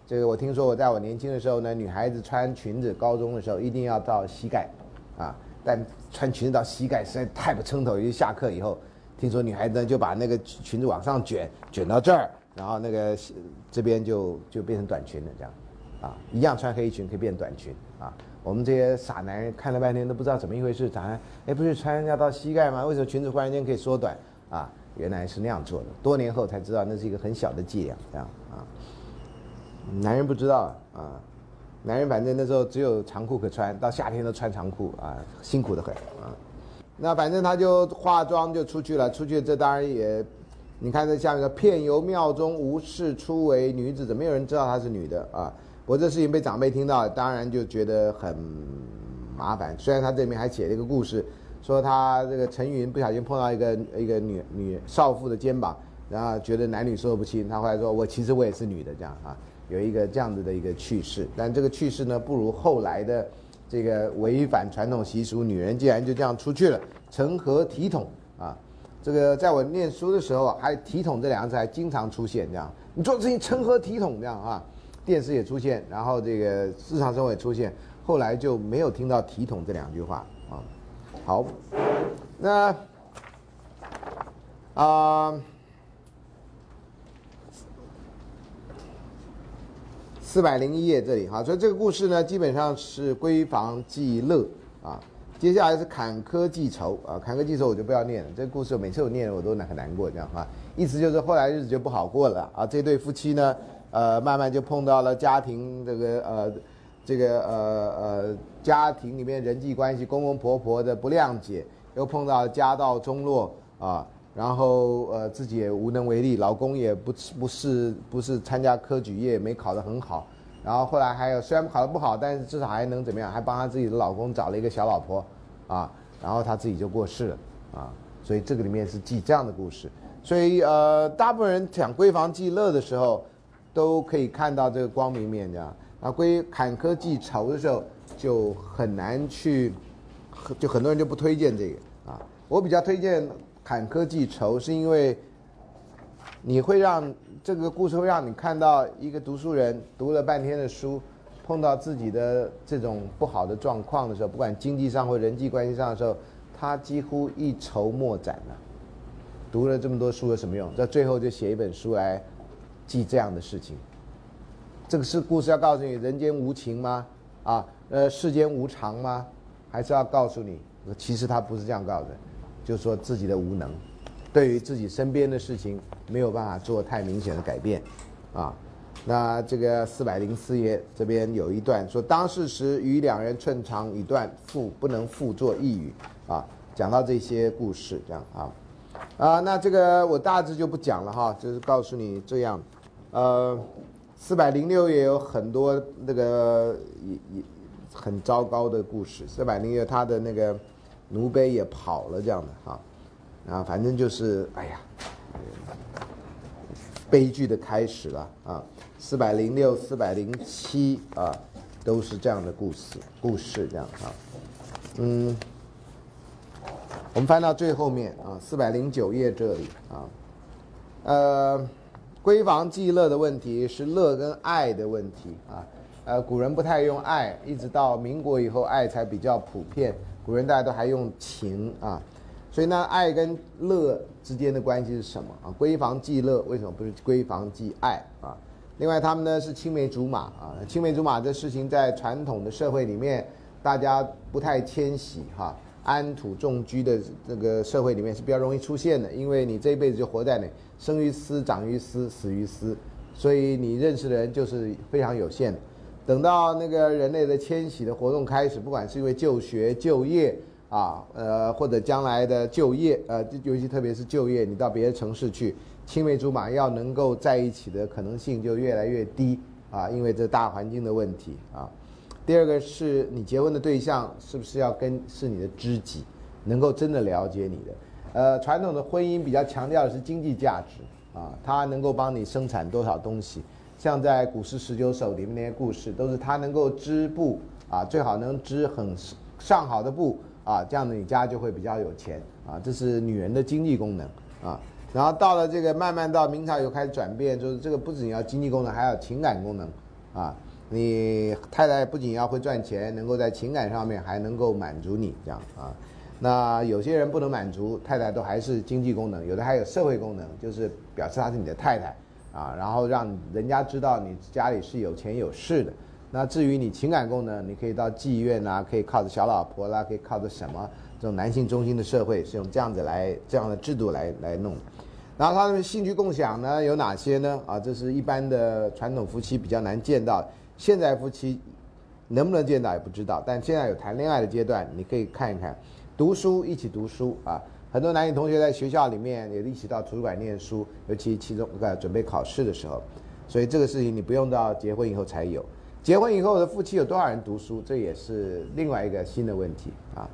这个我听说，我在我年轻的时候呢，女孩子穿裙子，高中的时候一定要到膝盖啊。但穿裙子到膝盖实在太不称头，因为下课以后，听说女孩子就把那个裙子往上卷，卷到这儿，然后那个这边就就变成短裙了，这样啊，一样穿黑衣裙可以变短裙啊。我们这些傻男人看了半天都不知道怎么一回事，咋？哎，不是穿要到膝盖吗？为什么裙子忽然间可以缩短？啊，原来是那样做的。多年后才知道那是一个很小的伎俩，这样啊。男人不知道啊，男人反正那时候只有长裤可穿，到夏天都穿长裤啊，辛苦的很啊。那反正他就化妆就出去了，出去这当然也，你看这下面说，片游庙中无事出为女子，怎么有人知道她是女的啊？我这事情被长辈听到，当然就觉得很麻烦。虽然他这里面还写了一个故事，说他这个陈云不小心碰到一个一个女女少妇的肩膀，然后觉得男女说不清。他后来说我其实我也是女的，这样啊，有一个这样子的一个趣事。但这个趣事呢，不如后来的这个违反传统习俗，女人竟然就这样出去了，成何体统？这个在我念书的时候，还体统这两个字还经常出现，这样你做事情成何体统这样啊？电视也出现，然后这个日常生活也出现，后来就没有听到“体统”这两句话啊。好，那啊，四百零一页这里哈，所以这个故事呢，基本上是闺房记乐啊。接下来是坎坷记仇啊，坎坷记仇我就不要念了。这个故事每次我念我都很难过，这样哈，意思就是后来日子就不好过了啊。这对夫妻呢。呃，慢慢就碰到了家庭这个呃，这个呃呃家庭里面人际关系，公公婆婆的不谅解，又碰到家道中落啊，然后呃自己也无能为力，老公也不不是不是参加科举业没考得很好，然后后来还有虽然考得不好，但是至少还能怎么样，还帮他自己的老公找了一个小老婆啊，然后他自己就过世了啊，所以这个里面是记这样的故事，所以呃大部分人讲闺房记乐的时候。都可以看到这个光明面，这样。啊，关于坎坷记仇的时候，就很难去，就很多人就不推荐这个啊。我比较推荐坎坷记仇，是因为你会让这个故事会让你看到一个读书人读了半天的书，碰到自己的这种不好的状况的时候，不管经济上或人际关系上的时候，他几乎一筹莫展了。读了这么多书有什么用？在最后就写一本书来。记这样的事情，这个是故事要告诉你人间无情吗？啊，呃，世间无常吗？还是要告诉你，其实他不是这样告的，就说自己的无能，对于自己身边的事情没有办法做太明显的改变，啊，那这个四百零四页这边有一段说，当事时与两人寸长已断，复不能复作一语，啊，讲到这些故事这样啊，啊，那这个我大致就不讲了哈，就是告诉你这样。呃，四百零六也有很多那个也也很糟糕的故事。四百零六他的那个奴婢也跑了这样的哈，啊，啊反正就是哎呀，悲剧的开始了啊。四百零六、四百零七啊，都是这样的故事，故事这样啊。嗯，我们翻到最后面啊，四百零九页这里啊，呃。闺房记乐的问题是乐跟爱的问题啊，呃，古人不太用爱，一直到民国以后，爱才比较普遍。古人大家都还用情啊，所以呢，爱跟乐之间的关系是什么啊？闺房记乐为什么不是闺房记爱啊？另外，他们呢是青梅竹马啊。青梅竹马这事情在传统的社会里面，大家不太迁徙哈，安土重居的这个社会里面是比较容易出现的，因为你这一辈子就活在那，生于斯，长于斯，死于斯，所以你认识的人就是非常有限。等到那个人类的迁徙的活动开始，不管是因为就学、就业啊，呃，或者将来的就业，呃，尤其特别是就业，你到别的城市去。青梅竹马要能够在一起的可能性就越来越低啊，因为这大环境的问题啊。第二个是你结婚的对象是不是要跟是你的知己，能够真的了解你的。呃，传统的婚姻比较强调的是经济价值啊，他能够帮你生产多少东西。像在《古诗十九首》里面那些故事，都是他能够织布啊，最好能织很上好的布啊，这样子你家就会比较有钱啊。这是女人的经济功能啊。然后到了这个慢慢到明朝又开始转变，就是这个不仅要经济功能，还要情感功能，啊，你太太不仅要会赚钱，能够在情感上面还能够满足你这样啊。那有些人不能满足太太，都还是经济功能，有的还有社会功能，就是表示她是你的太太啊，然后让人家知道你家里是有钱有势的。那至于你情感功能，你可以到妓院啊，可以靠着小老婆啦，可以靠着什么？这种男性中心的社会是用这样子来这样的制度来来弄，然后他们兴趣共享呢有哪些呢？啊，这是一般的传统夫妻比较难见到，现在夫妻能不能见到也不知道，但现在有谈恋爱的阶段，你可以看一看，读书一起读书啊，很多男女同学在学校里面也一起到图书馆念书，尤其其中呃准备考试的时候，所以这个事情你不用到结婚以后才有，结婚以后的夫妻有多少人读书，这也是另外一个新的问题啊。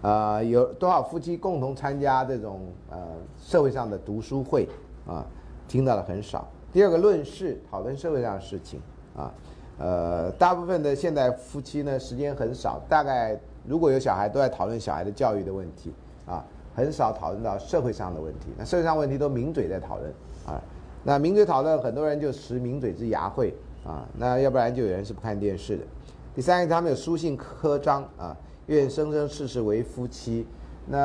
呃，有多少夫妻共同参加这种呃社会上的读书会啊？听到的很少。第二个论事，讨论社会上的事情啊，呃，大部分的现代夫妻呢，时间很少，大概如果有小孩，都在讨论小孩的教育的问题啊，很少讨论到社会上的问题。那社会上问题都抿嘴在讨论啊，那抿嘴讨论，很多人就食抿嘴之牙慧啊，那要不然就有人是不看电视的。第三个，他们有书信刻章啊。愿生生世世为夫妻。那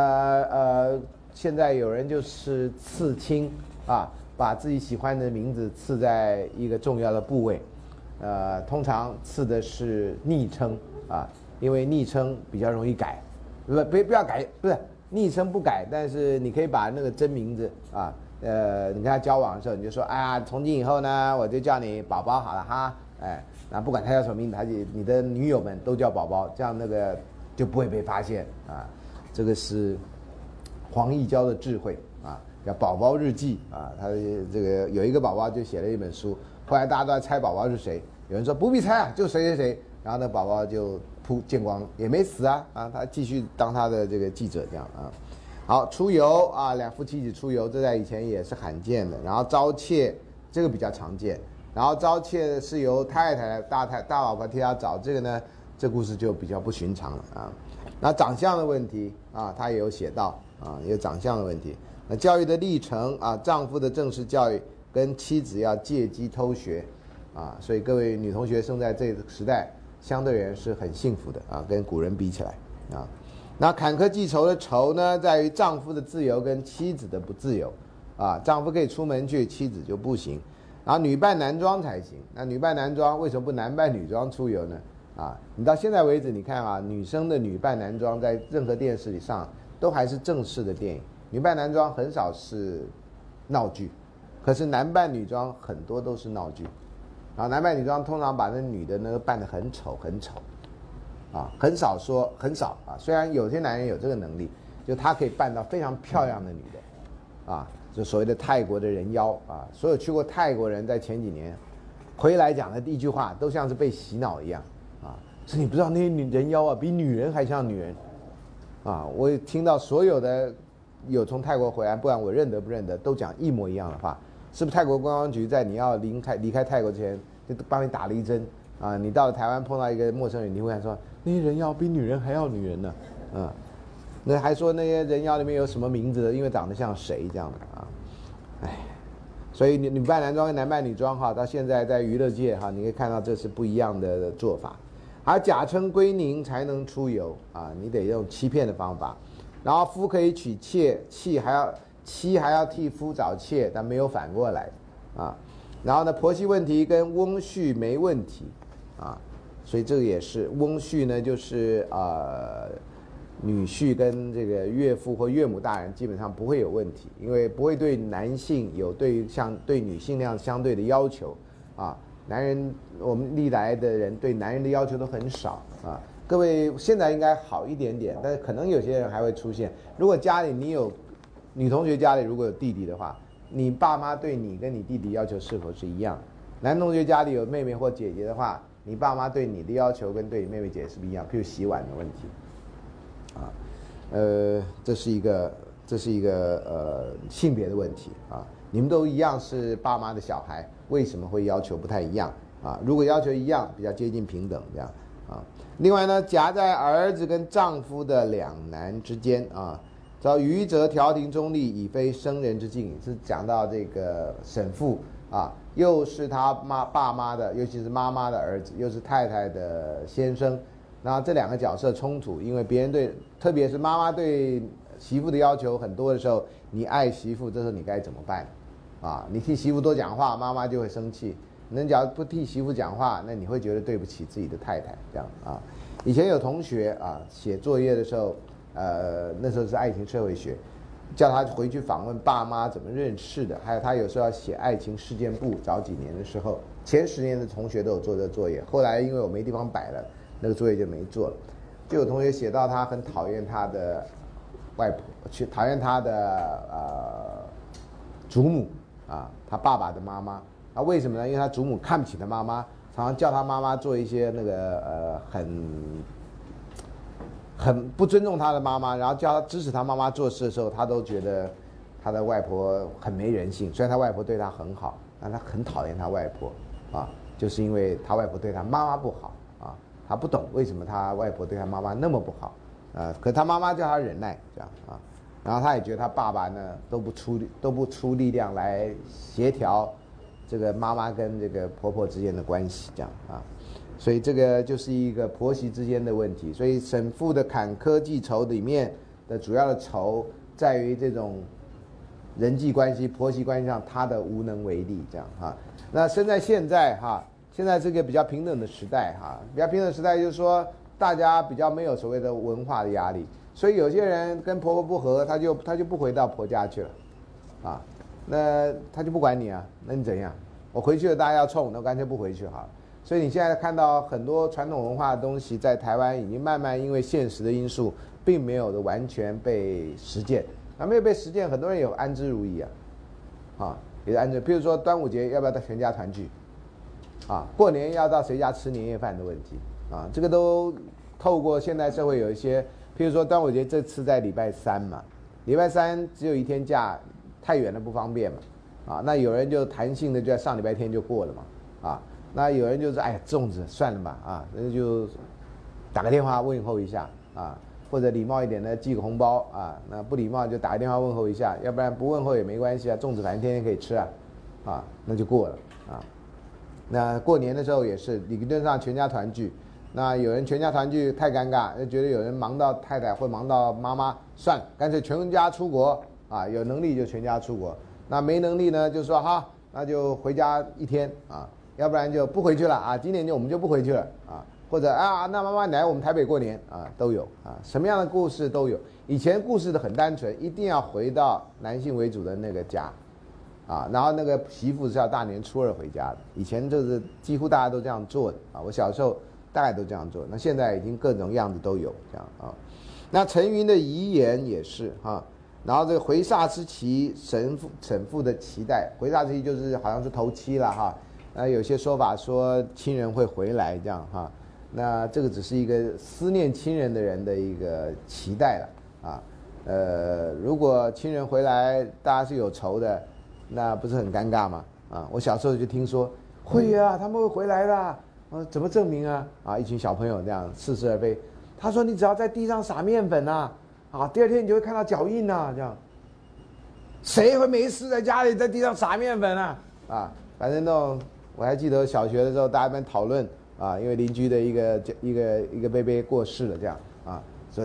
呃，现在有人就是刺青啊，把自己喜欢的名字刺在一个重要的部位。呃，通常刺的是昵称啊，因为昵称比较容易改。不不不要改，不是昵称不改，但是你可以把那个真名字啊，呃，你跟他交往的时候，你就说，哎呀，从今以后呢，我就叫你宝宝好了哈。哎，那不管他叫什么名字，他就你的女友们都叫宝宝，这样那个。就不会被发现啊，这个是黄义娇的智慧啊，叫《宝宝日记》啊，他这个有一个宝宝就写了一本书，后来大家都在猜宝宝是谁，有人说不必猜啊，就谁谁谁，然后那宝宝就扑见光也没死啊啊，他继续当他的这个记者这样啊，好出游啊，两夫妻一起出游，这在以前也是罕见的，然后招妾这个比较常见，然后招妾是由太太大太大老婆替他找，这个呢。这故事就比较不寻常了啊，那长相的问题啊，他也有写到啊，有长相的问题。那教育的历程啊，丈夫的正式教育跟妻子要借机偷学啊，所以各位女同学生在这个时代，相对而言是很幸福的啊，跟古人比起来啊。那坎坷记仇的仇呢，在于丈夫的自由跟妻子的不自由。啊，丈夫可以出门去，妻子就不行，然后女扮男装才行。那女扮男装为什么不男扮女装出游呢？啊，你到现在为止，你看啊，女生的女扮男装在任何电视里上都还是正式的电影，女扮男装很少是闹剧，可是男扮女装很多都是闹剧，啊，男扮女装通常把那女的那个扮得很丑很丑，啊，很少说很少啊，虽然有些男人有这个能力，就他可以扮到非常漂亮的女的，啊，就所谓的泰国的人妖啊，所有去过泰国人在前几年回来讲的第一句话都像是被洗脑一样啊。是你不知道那些女人妖啊，比女人还像女人，啊！我听到所有的有从泰国回来，不管我认得不认得，都讲一模一样的话。是不是泰国观光局在你要离开离开泰国之前就帮你打了一针？啊，你到了台湾碰到一个陌生人，你会说那些人妖比女人还要女人呢？嗯，那还说那些人妖里面有什么名字的？因为长得像谁这样的啊？哎，所以女女扮男装跟男扮女装哈，到现在在娱乐界哈，你可以看到这是不一样的做法。而假称归宁才能出游啊，你得用欺骗的方法。然后夫可以娶妾，妻还要妻还要替夫找妾，但没有反过来，啊，然后呢，婆媳问题跟翁婿没问题，啊，所以这个也是翁婿呢，就是呃，女婿跟这个岳父或岳母大人基本上不会有问题，因为不会对男性有对像对女性那样相对的要求，啊，男人我们历来的人对男人的要求都很少，啊。各位现在应该好一点点，但是可能有些人还会出现。如果家里你有女同学家里如果有弟弟的话，你爸妈对你跟你弟弟要求是否是一样？男同学家里有妹妹或姐姐的话，你爸妈对你的要求跟对你妹妹姐是不一样。譬如洗碗的问题，啊，呃，这是一个这是一个呃性别的问题啊。你们都一样是爸妈的小孩，为什么会要求不太一样啊？如果要求一样，比较接近平等这样啊。另外呢，夹在儿子跟丈夫的两难之间啊，叫愚则调停中立，以非生人之境。是讲到这个沈父啊，又是他妈爸妈的，尤其是妈妈的儿子，又是太太的先生。那这两个角色冲突，因为别人对，特别是妈妈对媳妇的要求很多的时候，你爱媳妇，这时候你该怎么办？啊，你替媳妇多讲话，妈妈就会生气。你只要不替媳妇讲话，那你会觉得对不起自己的太太，这样啊。以前有同学啊，写作业的时候，呃，那时候是爱情社会学，叫他回去访问爸妈怎么认识的，还有他有时候要写爱情事件簿，早几年的时候，前十年的同学都有做这个作业，后来因为我没地方摆了，那个作业就没做了。就有同学写到他很讨厌他的外婆，去讨厌他的呃祖母啊，他爸爸的妈妈。啊，为什么呢？因为他祖母看不起他妈妈，常常叫他妈妈做一些那个呃很很不尊重他的妈妈，然后叫他支持他妈妈做事的时候，他都觉得他的外婆很没人性。虽然他外婆对他很好，但他很讨厌他外婆啊，就是因为他外婆对他妈妈不好啊，他不懂为什么他外婆对他妈妈那么不好啊，可他妈妈叫他忍耐这样啊，然后他也觉得他爸爸呢都不出都不出力量来协调。这个妈妈跟这个婆婆之间的关系，这样啊，所以这个就是一个婆媳之间的问题。所以沈父的坎坷记仇里面的主要的仇，在于这种人际关系、婆媳关系上，他的无能为力，这样哈。那生在现在哈，现在这个比较平等的时代哈，比较平等时代就是说，大家比较没有所谓的文化的压力，所以有些人跟婆婆不和，他就他就不回到婆家去了，啊。那他就不管你啊？那你怎样？我回去了，大家要冲，那干脆不回去好了。所以你现在看到很多传统文化的东西，在台湾已经慢慢因为现实的因素，并没有的完全被实践。那没有被实践，很多人有安之如饴啊，啊，也是安之。比如说端午节要不要到全家团聚？啊，过年要到谁家吃年夜饭的问题啊，这个都透过现代社会有一些，譬如说端午节这次在礼拜三嘛，礼拜三只有一天假。太远了不方便嘛，啊，那有人就弹性的就在上礼拜天就过了嘛，啊，那有人就是哎粽子算了吧，啊，那就打个电话问候一下啊，或者礼貌一点的寄个红包啊，那不礼貌就打个电话问候一下，要不然不问候也没关系啊，粽子反正天天可以吃啊，啊，那就过了啊。那过年的时候也是理论上全家团聚，那有人全家团聚太尴尬，就觉得有人忙到太太或忙到妈妈，算了干脆全家出国。啊，有能力就全家出国，那没能力呢，就说哈，那就回家一天啊，要不然就不回去了啊。今年就我们就不回去了啊，或者啊，那妈妈来我们台北过年啊，都有啊，什么样的故事都有。以前故事的很单纯，一定要回到男性为主的那个家，啊，然后那个媳妇是要大年初二回家的。以前就是几乎大家都这样做的啊，我小时候大概都这样做。那现在已经各种样子都有这样啊。那陈云的遗言也是哈。然后这个回煞之期，神父神父的期待，回煞之期就是好像是头七了哈。那有些说法说亲人会回来这样哈。那这个只是一个思念亲人的人的一个期待了啊。呃，如果亲人回来，大家是有仇的，那不是很尴尬吗？啊，我小时候就听说会呀，他们会回来的。啊，怎么证明啊？啊，一群小朋友这样似是而非。他说你只要在地上撒面粉啊。啊，第二天你就会看到脚印呐，这样，谁会没事在家里在地上撒面粉啊？啊，反正那种，我还记得小学的时候，大家们讨论啊，因为邻居的一个一个一个贝贝过世了，这样啊，说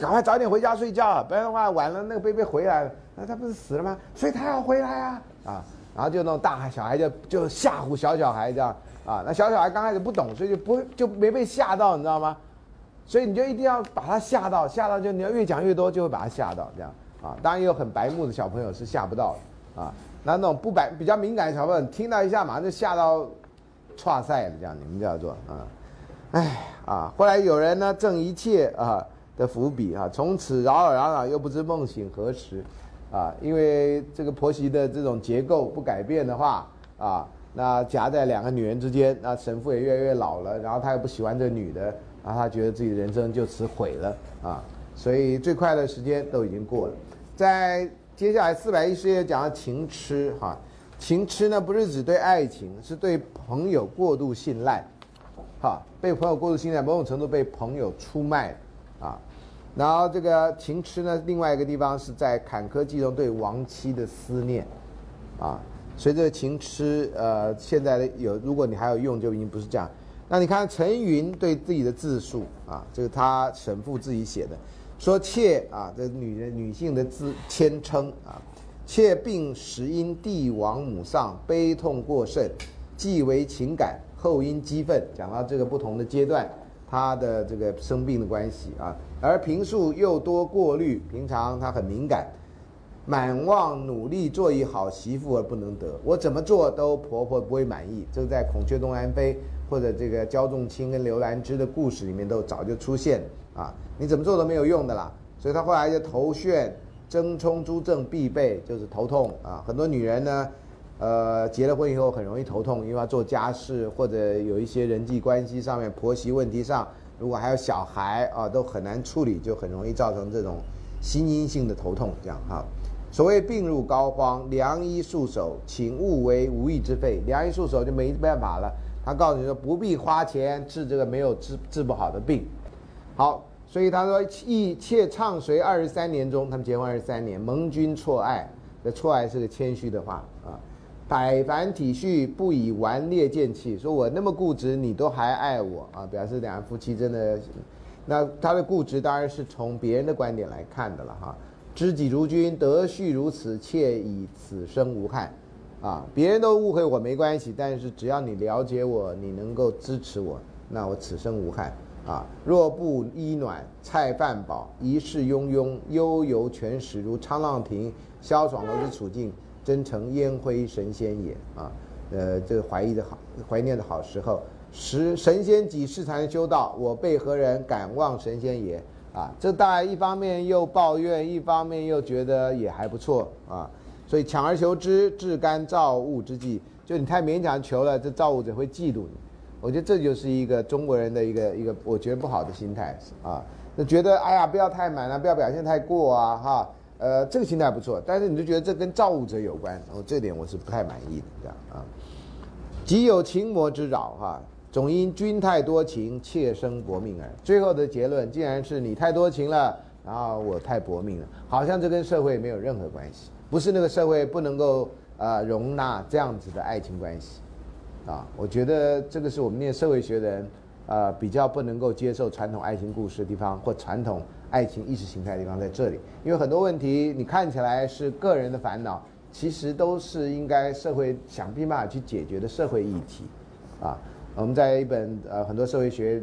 赶快早点回家睡觉，不然的话晚了那个贝贝回来了，那他不是死了吗？所以他要回来啊啊！然后就那种大小孩就就吓唬小小孩这样啊，那小小孩刚开始不懂，所以就不就没被吓到，你知道吗？所以你就一定要把他吓到，吓到就你要越讲越多，就会把他吓到这样啊。当然也有很白目的小朋友是吓不到的啊。那种不白比较敏感的小朋友，听到一下马上就吓到，岔赛了这样，你们叫做啊，哎啊。后来有人呢正一切啊的伏笔啊，从此扰扰攘攘又不知梦醒何时啊。因为这个婆媳的这种结构不改变的话啊，那夹在两个女人之间，那神父也越来越老了，然后他又不喜欢这女的。然后他觉得自己人生就此毁了啊，所以最快的时间都已经过了。在接下来四百一十页讲到情痴哈，情痴呢不是指对爱情，是对朋友过度信赖，哈，被朋友过度信赖，某种程度被朋友出卖啊。然后这个情痴呢，另外一个地方是在坎坷记中对亡妻的思念啊。随着情痴，呃，现在的有，如果你还有用，就已经不是这样。那你看陈云对自己的自述啊，这是他神父自己写的，说妾啊，这女人女性的自谦称啊，妾病时因帝王母丧，悲痛过甚，既为情感，后因激愤，讲到这个不同的阶段，她的这个生病的关系啊，而平素又多过虑，平常她很敏感，满望努力做一好媳妇而不能得，我怎么做都婆婆不会满意，这在孔雀东南飞。或者这个焦仲卿跟刘兰芝的故事里面都早就出现。啊，你怎么做都没有用的啦。所以他后来就头眩、争冲诸症必备，就是头痛啊。很多女人呢，呃，结了婚以后很容易头痛，因为要做家事或者有一些人际关系上面、婆媳问题上，如果还有小孩啊，都很难处理，就很容易造成这种心因性的头痛。这样哈，所谓病入膏肓，良医束手，请勿为无益之费。良医束手就没办法了。他告诉你说不必花钱治这个没有治治不好的病，好，所以他说一切畅随二十三年中，他们结婚二十三年，盟君错爱，这错爱是个谦虚的话啊，百般体恤，不以顽劣见弃，说我那么固执，你都还爱我啊，表示两人夫妻真的，那他的固执当然是从别人的观点来看的了哈，知己如君，德序如此，妾以此生无憾。啊，别人都误会我没关系，但是只要你了解我，你能够支持我，那我此生无憾。啊，若不衣暖，菜饭饱，一世庸庸，悠游泉石，如沧浪亭，萧爽楼之处境，真成烟灰神仙也。啊，呃，这个怀疑的好，怀念的好时候，时神仙几世才能修道？我辈何人敢望神仙也？啊，这当然一方面又抱怨，一方面又觉得也还不错啊。所以强而求之，至干造物之际。就你太勉强求了，这造物者会嫉妒你。我觉得这就是一个中国人的一个一个，我觉得不好的心态啊。那觉得哎呀，不要太满了，不要表现太过啊，哈。呃，这个心态不错，但是你就觉得这跟造物者有关，哦，这点我是不太满意的，这样啊。即有情魔之扰，哈，总因君太多情，妾生薄命耳。最后的结论，竟然是你太多情了，然后我太薄命了，好像这跟社会没有任何关系。不是那个社会不能够呃容纳这样子的爱情关系，啊，我觉得这个是我们念社会学的人，呃，比较不能够接受传统爱情故事的地方，或传统爱情意识形态的地方在这里。因为很多问题你看起来是个人的烦恼，其实都是应该社会想办法去解决的社会议题，啊，我们在一本呃很多社会学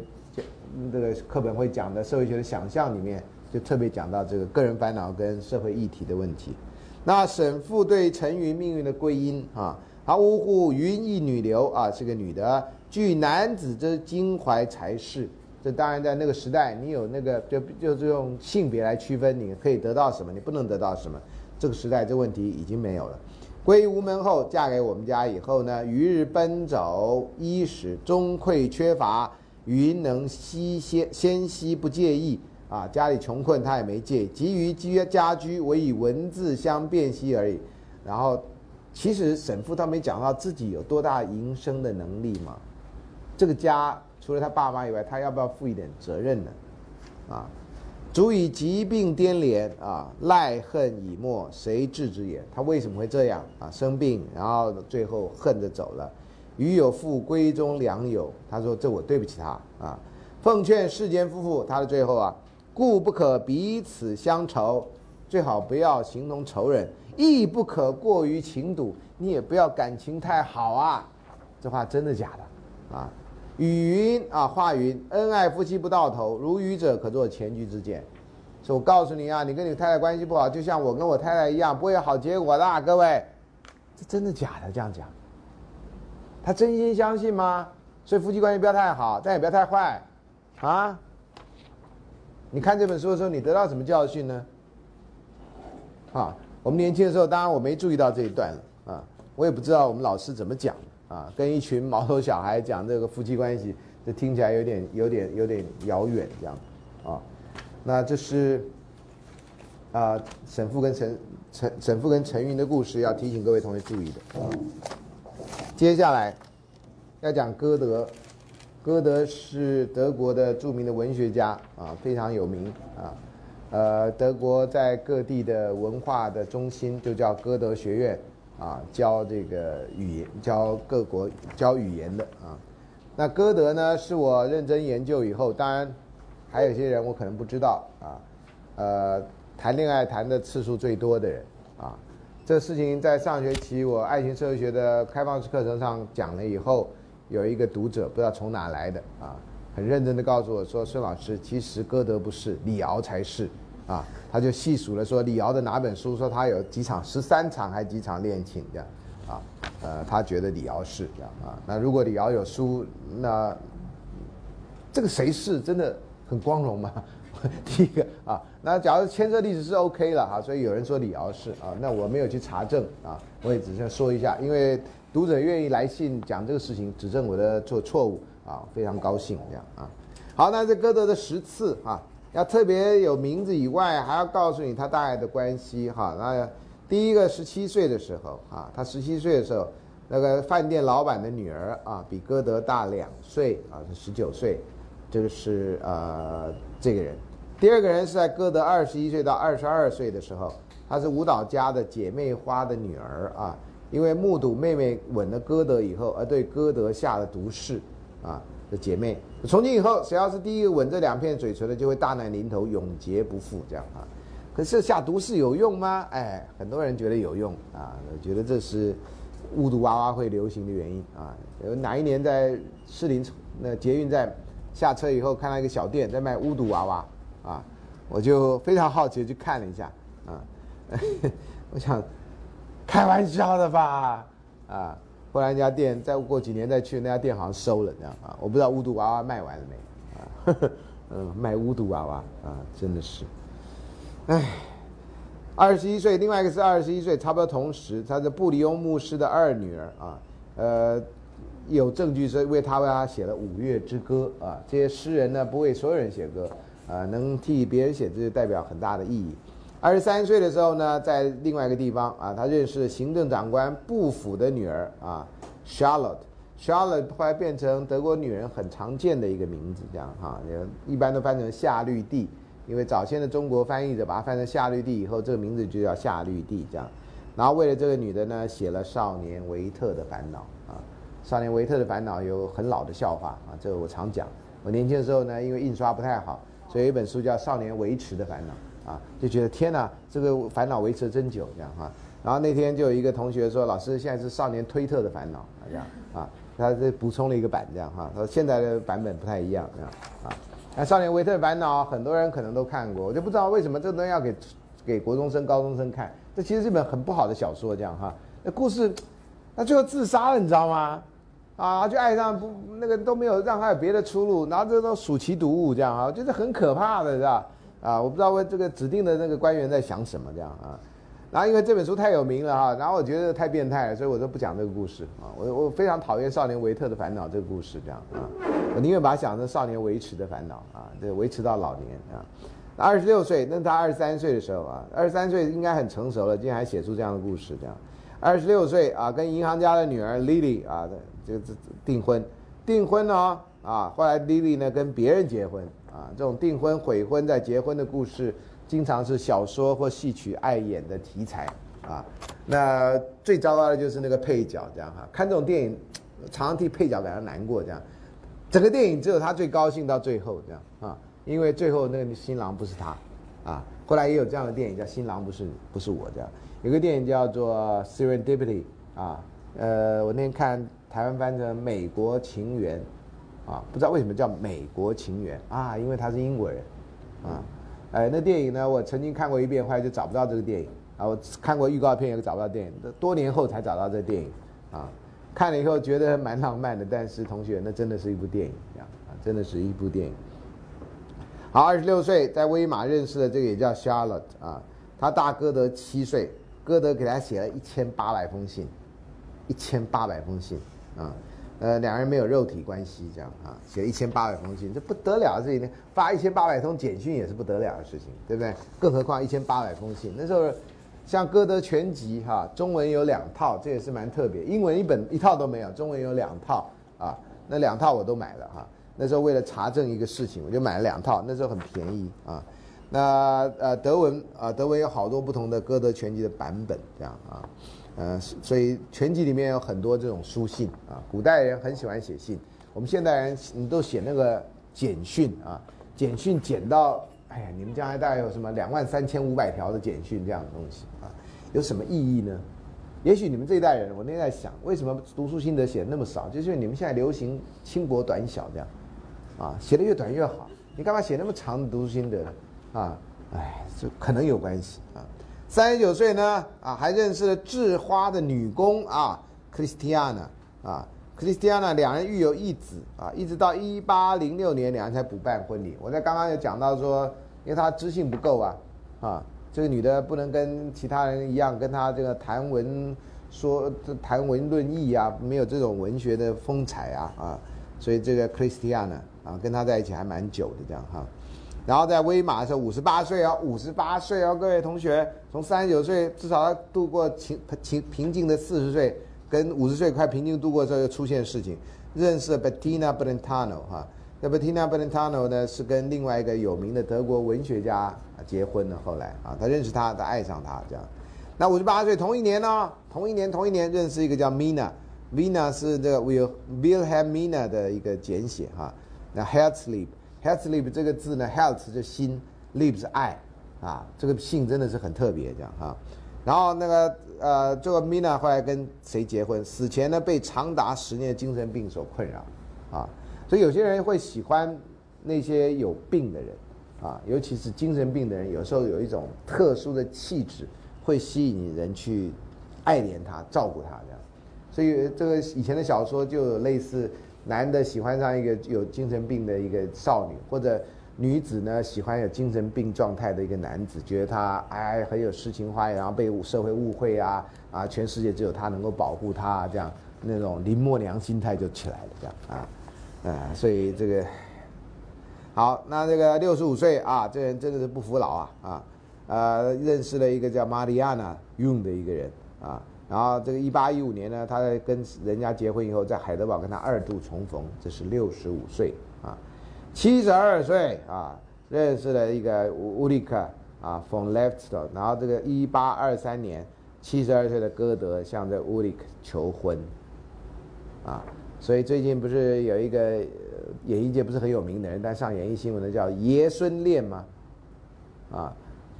这个课本会讲的社会学的想象里面，就特别讲到这个个人烦恼跟社会议题的问题。那沈父对陈云命运的归因啊，他呜呼云亦女流啊，是个女的，具男子之襟怀才是。这当然在那个时代，你有那个就就是用性别来区分，你可以得到什么，你不能得到什么。这个时代这问题已经没有了。归无门后，嫁给我们家以后呢，余日奔走，衣食终匮缺乏，云能息先先息不介意。啊，家里穷困，他也没介意，急于居家居，我以文字相辨析而已。然后，其实沈父他没讲到自己有多大营生的能力嘛。这个家除了他爸妈以外，他要不要负一点责任呢？啊，足以疾病颠连啊，赖恨已没，谁治之也？他为什么会这样啊？生病，然后最后恨着走了。余有负闺中良友，他说这我对不起他啊。奉劝世间夫妇，他的最后啊。故不可彼此相仇，最好不要形同仇人，亦不可过于情笃，你也不要感情太好啊。这话真的假的啊？语云啊，话云，恩爱夫妻不到头，如愚者可作前车之鉴。所以我告诉你啊，你跟你太太关系不好，就像我跟我太太一样，不会有好结果的，各位。这真的假的？这样讲，他真心相信吗？所以夫妻关系不要太好，但也不要太坏，啊？你看这本书的时候，你得到什么教训呢？啊，我们年轻的时候，当然我没注意到这一段啊，我也不知道我们老师怎么讲啊，跟一群毛头小孩讲这个夫妻关系，这听起来有点、有点、有点遥远这样，啊，那这是啊，沈父跟陈陈沈父跟陈云的故事，要提醒各位同学注意的啊。接下来要讲歌德。歌德是德国的著名的文学家啊，非常有名啊。呃，德国在各地的文化的中心就叫歌德学院啊，教这个语言，教各国教语言的啊。那歌德呢，是我认真研究以后，当然还有些人我可能不知道啊。呃，谈恋爱谈的次数最多的人啊，这事情在上学期我爱情社会学的开放式课程上讲了以后。有一个读者不知道从哪来的啊，很认真的告诉我说：“孙老师，其实歌德不是，李敖才是。”啊，他就细数了说李敖的哪本书说他有几场十三场还几场恋情这样，啊，呃，他觉得李敖是这样啊。那如果李敖有书，那这个谁是真的很光荣吗？第一个啊，那假如牵涉历史是 OK 了哈，所以有人说李敖是啊，那我没有去查证啊，我也只是说一下，因为。读者愿意来信讲这个事情，指正我的做错误啊，非常高兴这样啊。好，那这歌德的十次啊，要特别有名字以外，还要告诉你他大概的关系哈。那第一个十七岁的时候啊，他十七岁的时候，那个饭店老板的女儿啊，比歌德大两岁啊，是十九岁，这个是呃这个人。第二个人是在歌德二十一岁到二十二岁的时候，她是舞蹈家的姐妹花的女儿啊。因为目睹妹妹吻了歌德以后，而对歌德下了毒誓，啊的姐妹，从今以后，谁要是第一个吻这两片嘴唇的，就会大难临头，永劫不复，这样啊。可是下毒誓有用吗？哎，很多人觉得有用啊，觉得这是巫毒娃娃会流行的原因啊。有哪一年在士林那捷运站下车以后，看到一个小店在卖巫毒娃娃啊，我就非常好奇去看了一下啊，我想。开玩笑的吧，啊！后来那家店再过几年再去，那家店好像收了，这样啊，我不知道巫毒娃娃卖完了没，啊，嗯，卖巫毒娃娃啊，真的是，哎，二十一岁，另外一个是二十一岁，差不多同时，他是布里翁牧师的二女儿啊，呃，有证据说为他为他写了《五月之歌》啊，这些诗人呢不为所有人写歌，啊，能替别人写，这就代表很大的意义。二十三岁的时候呢，在另外一个地方啊，他认识行政长官布府的女儿啊，Charlotte。Charlotte 后来变成德国女人很常见的一个名字，这样哈，一般都翻成夏绿蒂，因为早先的中国翻译者把它翻成夏绿蒂以后，这个名字就叫夏绿蒂这样。然后为了这个女的呢，写了《少年维特的烦恼》啊，《少年维特的烦恼》有很老的笑话啊，这个我常讲。我年轻的时候呢，因为印刷不太好，所以有一本书叫《少年维持的烦恼》。啊，就觉得天哪，这个烦恼维持真久，这样哈。然后那天就有一个同学说：“老师，现在是少年推特的烦恼，这样啊。”他这补充了一个版，这样哈。他说现在的版本不太一样，这样啊。那少年维特的烦恼，很多人可能都看过，我就不知道为什么这东西要给给国中生、高中生看。这其实是一本很不好的小说，这样哈。那故事，那最后自杀了，你知道吗？啊，就爱上不那个都没有让他有别的出路，然后这都属其毒物，这样哈，就是很可怕的，是吧？啊，我不知道为这个指定的那个官员在想什么这样啊，然后因为这本书太有名了哈，然后我觉得太变态了，所以我都不讲这个故事啊。我我非常讨厌少年维特的烦恼这个故事这样啊，我宁愿把它想成少年维持的烦恼啊，这维持到老年啊。二十六岁，那他二十三岁的时候啊，二十三岁应该很成熟了，竟然还写出这样的故事这样。二十六岁啊，跟银行家的女儿 Lily 啊，这这订婚，订婚呢啊，后来 Lily 呢跟别人结婚。啊，这种订婚、悔婚再结婚的故事，经常是小说或戏曲爱演的题材啊。那最糟糕的就是那个配角，这样哈，看这种电影，常常替配角感到难过，这样，整个电影只有他最高兴到最后，这样啊，因为最后那个新郎不是他，啊，后来也有这样的电影叫《新郎不是不是我》这样，有个电影叫做《Serendipity》啊，呃，我那天看台湾翻成《美国情缘》，啊，不知道为什么叫《美国情缘》啊，因为他是英国人，啊，哎，那电影呢，我曾经看过一遍，后来就找不到这个电影啊，我看过预告片也找不到电影，多年后才找到这个电影，啊。看了以后觉得蛮浪漫的，但是同学，那真的是一部电影，啊，真的是一部电影。好，二十六岁在威马认识的这个也叫 Charlotte 啊，他大哥德七岁，歌德给他写了一千八百封信，一千八百封信啊，呃，两人没有肉体关系，这样啊，写一千八百封信，这不得了的事情，发一千八百通简讯也是不得了的事情，对不对？更何况一千八百封信，那时候。像歌德全集哈，中文有两套，这也是蛮特别。英文一本一套都没有，中文有两套啊。那两套我都买了哈。那时候为了查证一个事情，我就买了两套。那时候很便宜啊。那呃德文啊，德文有好多不同的歌德全集的版本，这样啊。呃，所以全集里面有很多这种书信啊。古代人很喜欢写信，我们现代人你都写那个简讯啊，简讯简到。哎呀，你们将来大概有什么两万三千五百条的简讯这样的东西啊？有什么意义呢？也许你们这一代人，我那天在想，为什么读书心得写那么少？就是因为你们现在流行轻薄短小这样，啊，写的越短越好。你干嘛写那么长的读书心得呢？啊，哎，这可能有关系啊。三十九岁呢，啊，还认识了制花的女工啊，Christiana 啊。克里斯蒂安娜两人育有一子啊，一直到一八零六年，两人才补办婚礼。我在刚刚有讲到说，因为他知性不够啊，啊，这个女的不能跟其他人一样，跟他这个谈文说谈文论义啊，没有这种文学的风采啊啊，所以这个克里斯蒂安娜啊，跟他在一起还蛮久的这样哈。然后在威马的时候，五十八岁哦，五十八岁哦，各位同学，从三十九岁至少要度过平平平静的四十岁。跟五十岁快平静度过之后，又出现事情，认识 Bettina Brentano 哈，那 Bettina Brentano 呢是跟另外一个有名的德国文学家结婚了。后来啊，他认识他，他爱上他这样。那五十八岁同一年呢，同一年同一年认识一个叫 Mina，Mina 是这个 Will Wilhelmina 的一个简写哈。那 Hertlie Herzlieb，Herzlieb 这个字呢，health 就心，Lieb 是爱啊，这个姓真的是很特别这样哈。然后那个呃，这个 Mina 后来跟谁结婚？死前呢，被长达十年的精神病所困扰，啊，所以有些人会喜欢那些有病的人，啊，尤其是精神病的人，有时候有一种特殊的气质，会吸引人去爱怜他、照顾他这样。所以这个以前的小说就有类似，男的喜欢上一个有精神病的一个少女，或者。女子呢喜欢有精神病状态的一个男子，觉得他哎很有诗情画意，然后被社会误会啊啊，全世界只有他能够保护他，这样那种林默娘心态就起来了，这样啊，啊，所以这个好，那这个六十五岁啊，这人真的是不服老啊啊，呃，认识了一个叫玛利亚娜用的一个人啊，然后这个一八一五年呢，他在跟人家结婚以后，在海德堡跟他二度重逢，这是六十五岁啊。七十二岁啊，认识了一个乌里克啊，from left，然后这个一八二三年，七十二岁的歌德向这乌里克求婚，啊，所以最近不是有一个演艺界不是很有名的人，但上演艺新闻的叫爷孙恋吗？啊，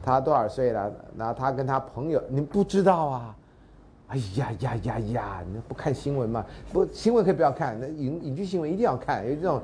他多少岁了？然后他跟他朋友，你不知道啊？哎呀呀呀呀！你不看新闻吗？不，新闻可以不要看，那影影剧新闻一定要看。有这种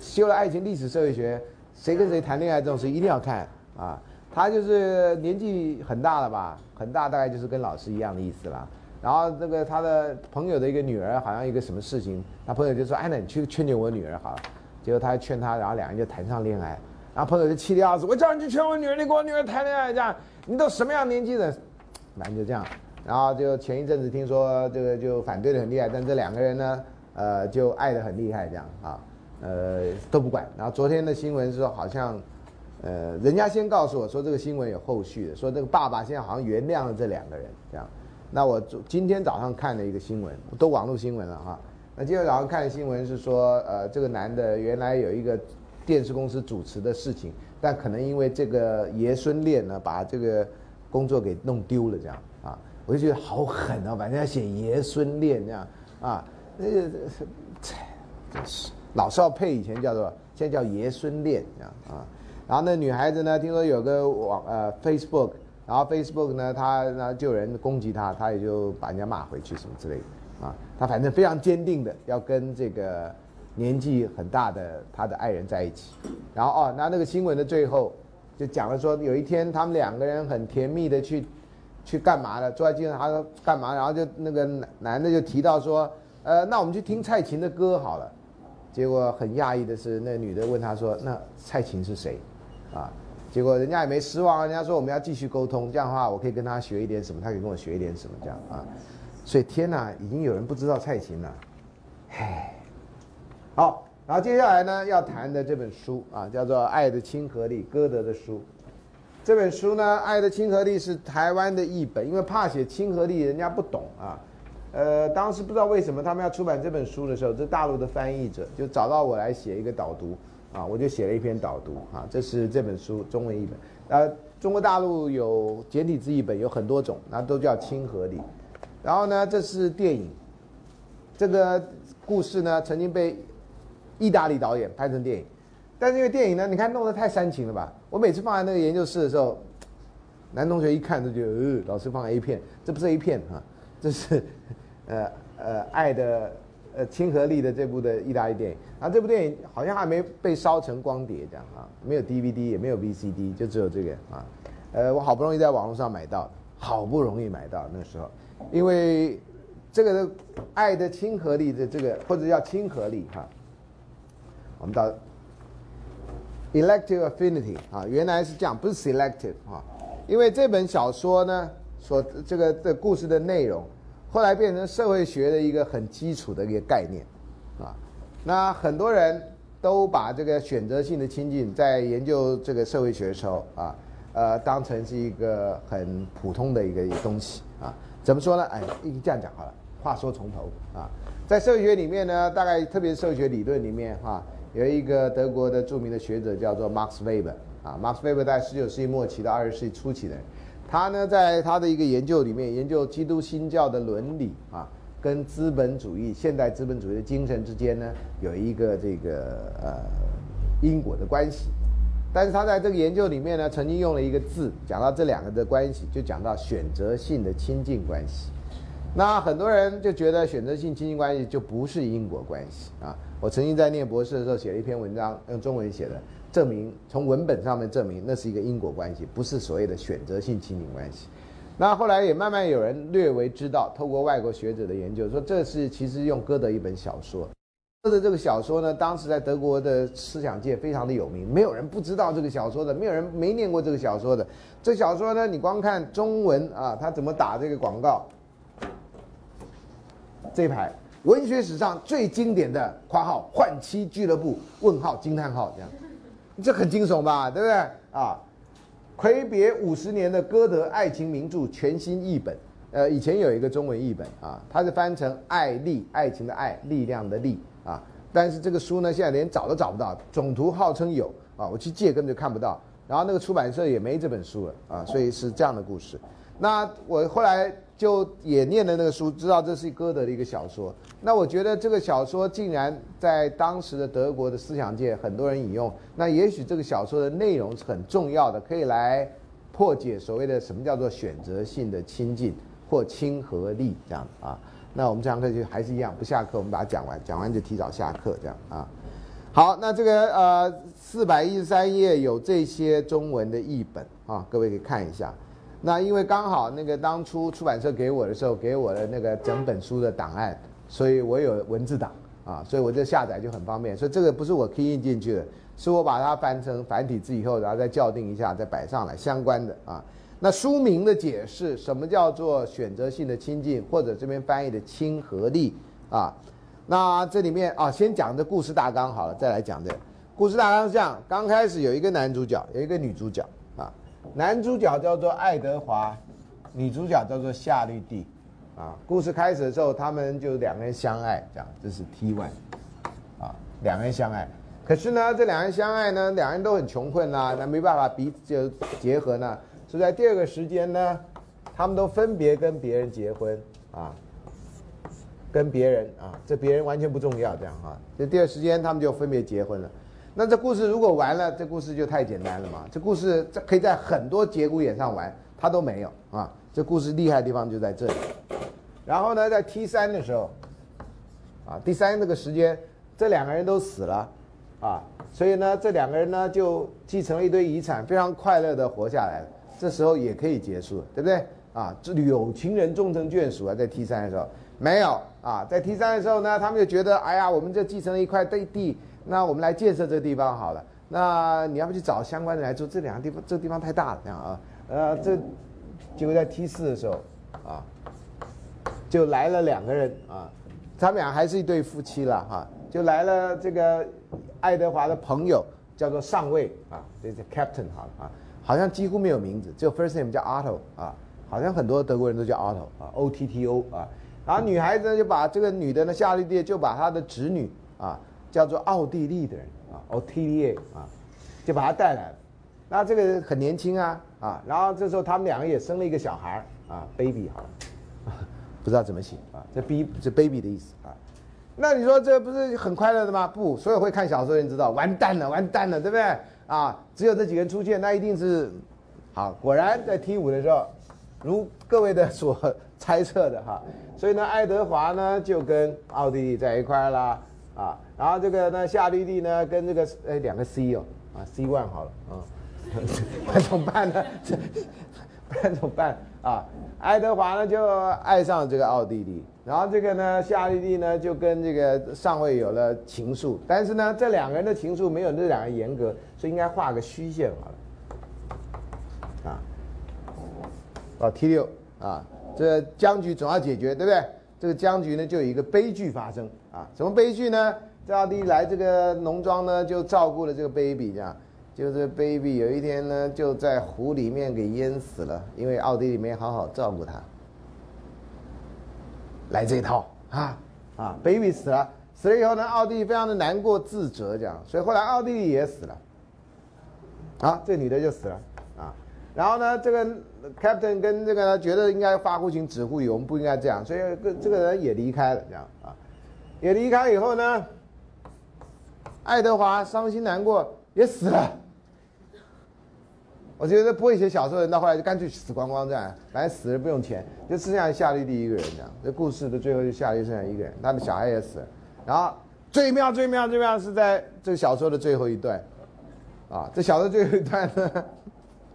修了爱情历史社会学，谁跟谁谈恋爱这种事一定要看啊。他就是年纪很大了吧？很大，大概就是跟老师一样的意思啦。然后那个他的朋友的一个女儿，好像一个什么事情，他朋友就说：“哎，那你去劝劝我女儿好了。”结果他劝他，然后两人就谈上恋爱。然后朋友就气得要死：“我叫你去劝我女儿，你跟我女儿谈恋爱这样，你都什么样年纪的？”反正就这样。然后就前一阵子听说这个就反对的很厉害，但这两个人呢，呃，就爱的很厉害这样啊，呃都不管。然后昨天的新闻是说好像，呃，人家先告诉我说这个新闻有后续的，说这个爸爸现在好像原谅了这两个人这样。那我今天早上看了一个新闻，都网络新闻了哈。那今天早上看的新闻是说，呃，这个男的原来有一个电视公司主持的事情，但可能因为这个爷孙恋呢，把这个工作给弄丢了这样。我就觉得好狠啊！反正要写爷孙恋这样啊，那个是，真是老少配以前叫做，现在叫爷孙恋这样啊。然后那女孩子呢，听说有个网呃 Facebook，然后 Facebook 呢，她那就有人攻击她，她也就把人家骂回去什么之类的啊。她反正非常坚定的要跟这个年纪很大的她的爱人在一起。然后哦，那那个新闻的最后就讲了说，有一天他们两个人很甜蜜的去去干嘛了？坐在机上，他说干嘛？然后就那个男男的就提到说，呃，那我们去听蔡琴的歌好了。结果很讶异的是，那女的问他说，那蔡琴是谁？啊，结果人家也没失望，人家说我们要继续沟通，这样的话我可以跟他学一点什么，他可以跟我学一点什么，这样啊。所以天哪，已经有人不知道蔡琴了，唉。好，然后接下来呢要谈的这本书啊，叫做《爱的亲和力》，歌德的书。这本书呢，《爱的亲和力》是台湾的译本，因为怕写亲和力人家不懂啊。呃，当时不知道为什么他们要出版这本书的时候，这大陆的翻译者就找到我来写一个导读。啊，我就写了一篇导读啊，这是这本书中文译本。呃，中国大陆有简体字译本，有很多种，那都叫亲和力。然后呢，这是电影，这个故事呢曾经被意大利导演拍成电影，但是因为电影呢，你看弄得太煽情了吧？我每次放在那个研究室的时候，男同学一看都觉得，呃，老师放 A 片，这不是 A 片啊，这是呃呃爱的。呃，亲和力的这部的意大利电影，然后这部电影好像还没被烧成光碟这样啊，没有 DVD 也没有 VCD，就只有这个啊。呃，我好不容易在网络上买到，好不容易买到那时候，因为这个爱的亲和力的这个或者叫亲和力哈，我们到 elective affinity 啊，原来是这样，不是 selective 啊，因为这本小说呢，所这个的故事的内容。后来变成社会学的一个很基础的一个概念，啊，那很多人都把这个选择性的亲近在研究这个社会学的时候啊，呃，当成是一个很普通的一个东西啊。怎么说呢？哎，这样讲好了。话说从头啊，在社会学里面呢，大概特别是社会学理论里面哈，有一个德国的著名的学者叫做 Max Weber 啊，Max Weber 在十九世纪末期到二十世纪初期的。他呢，在他的一个研究里面，研究基督新教的伦理啊，跟资本主义、现代资本主义的精神之间呢，有一个这个呃因果的关系。但是他在这个研究里面呢，曾经用了一个字，讲到这两个的关系，就讲到选择性的亲近关系。那很多人就觉得选择性亲近关系就不是因果关系啊。我曾经在念博士的时候写了一篇文章，用中文写的。证明从文本上面证明那是一个因果关系，不是所谓的选择性亲近关系。那后来也慢慢有人略微知道，透过外国学者的研究，说这是其实用歌德一本小说。歌德这个小说呢，当时在德国的思想界非常的有名，没有人不知道这个小说的，没有人没念过这个小说的。这小说呢，你光看中文啊，他怎么打这个广告？这一排文学史上最经典的（括号换妻俱乐部）问号惊叹号这样。这很惊悚吧，对不对啊？魁别五十年的歌德爱情名著全新译本，呃，以前有一个中文译本啊，它是翻成“爱力”，爱情的爱，力量的力啊。但是这个书呢，现在连找都找不到，总图号称有啊，我去借根本就看不到，然后那个出版社也没这本书了啊，所以是这样的故事。那我后来。就也念了那个书，知道这是歌德的一个小说。那我觉得这个小说竟然在当时的德国的思想界很多人引用，那也许这个小说的内容是很重要的，可以来破解所谓的什么叫做选择性的亲近或亲和力这样啊。那我们这堂课就还是一样，不下课我们把它讲完，讲完就提早下课这样啊。好，那这个呃四百一十三页有这些中文的译本啊，各位可以看一下。那因为刚好那个当初出版社给我的时候，给我的那个整本书的档案，所以我有文字档啊，所以我这下载就很方便。所以这个不是我 key 进去的，是我把它翻成繁体字以后，然后再校订一下，再摆上来相关的啊。那书名的解释，什么叫做选择性的亲近，或者这边翻译的亲和力啊？那这里面啊，先讲这故事大纲好了，再来讲这个故事大纲是这样：刚开始有一个男主角，有一个女主角。男主角叫做爱德华，女主角叫做夏绿蒂，啊，故事开始的时候，他们就两个人相爱，这样，这是 T one，啊，两个人相爱，可是呢，这两人相爱呢，两人都很穷困啦，那没办法彼此就结合呢，是在第二个时间呢，他们都分别跟别人结婚，啊，跟别人啊，这别人完全不重要，这样哈，这第二时间他们就分别结婚了。那这故事如果完了，这故事就太简单了嘛。这故事这可以在很多节骨眼上玩，他都没有啊。这故事厉害的地方就在这里。然后呢，在 T 三的时候，啊，第三这个时间，这两个人都死了，啊，所以呢，这两个人呢就继承了一堆遗产，非常快乐的活下来了。这时候也可以结束了，对不对？啊，这有情人终成眷属啊，在 T 三的时候没有啊，在 T 三的时候呢，他们就觉得，哎呀，我们这继承了一块地地。那我们来建设这个地方好了。那你要不去找相关的来做？这两个地方，这个地方太大了，这样啊。呃，这结果在 T 四的时候啊，就来了两个人啊，他们俩还是一对夫妻了哈。就来了这个爱德华的朋友，叫做上尉啊，这是 Captain 好了啊，好像几乎没有名字，只有 First name 叫 Otto 啊，好像很多德国人都叫 Otto 啊，O T T O 啊。然后女孩子呢，就把这个女的呢，夏绿蒂就把她的侄女啊。叫做奥地利的人啊，O T D A 啊，就把他带来了。那这个很年轻啊啊，然后这时候他们两个也生了一个小孩啊，baby 好了，不知道怎么写啊，这 b 这 baby 的意思啊。那你说这不是很快乐的吗？不，所有会看小说的人知道，完蛋了，完蛋了，对不对？啊，只有这几个人出现，那一定是好。果然在 T 五的时候，如各位的所猜测的哈，所以呢，爱德华呢就跟奥地利在一块啦。啊，然后这个呢，夏绿蒂呢，跟这个呃两个 C 哦，啊 C one 好了啊，那怎么办呢？这 那怎么办啊？爱德华呢就爱上这个奥地利，然后这个呢，夏绿蒂呢就跟这个上尉有了情愫，但是呢，这两个人的情愫没有那两个严格，所以应该画个虚线好了。啊，哦 T 六啊，这僵局总要解决，对不对？这个僵局呢就有一个悲剧发生。啊，什么悲剧呢？这奥地利来这个农庄呢，就照顾了这个 baby，这样，就是 baby 有一天呢，就在湖里面给淹死了，因为奥地利没好好照顾他。来这一套啊啊，baby 死了，死了以后呢，奥地利非常的难过自责，这样，所以后来奥地利也死了。啊，这女的就死了啊，然后呢，这个 captain 跟这个呢觉得应该发乎情，止乎礼，我们不应该这样，所以这这个人也离开了，这样啊。也离开以后呢，爱德华伤心难过，也死了。我觉得不会写小说的人，到后来就干脆死光光这样，反正死了不用钱，就剩下夏绿蒂一个人这样。这故事的最后就夏绿剩下一个人，他的小孩也死了。然后最妙、最妙、最妙是在这个小说的最后一段，啊，这小说最后一段呢，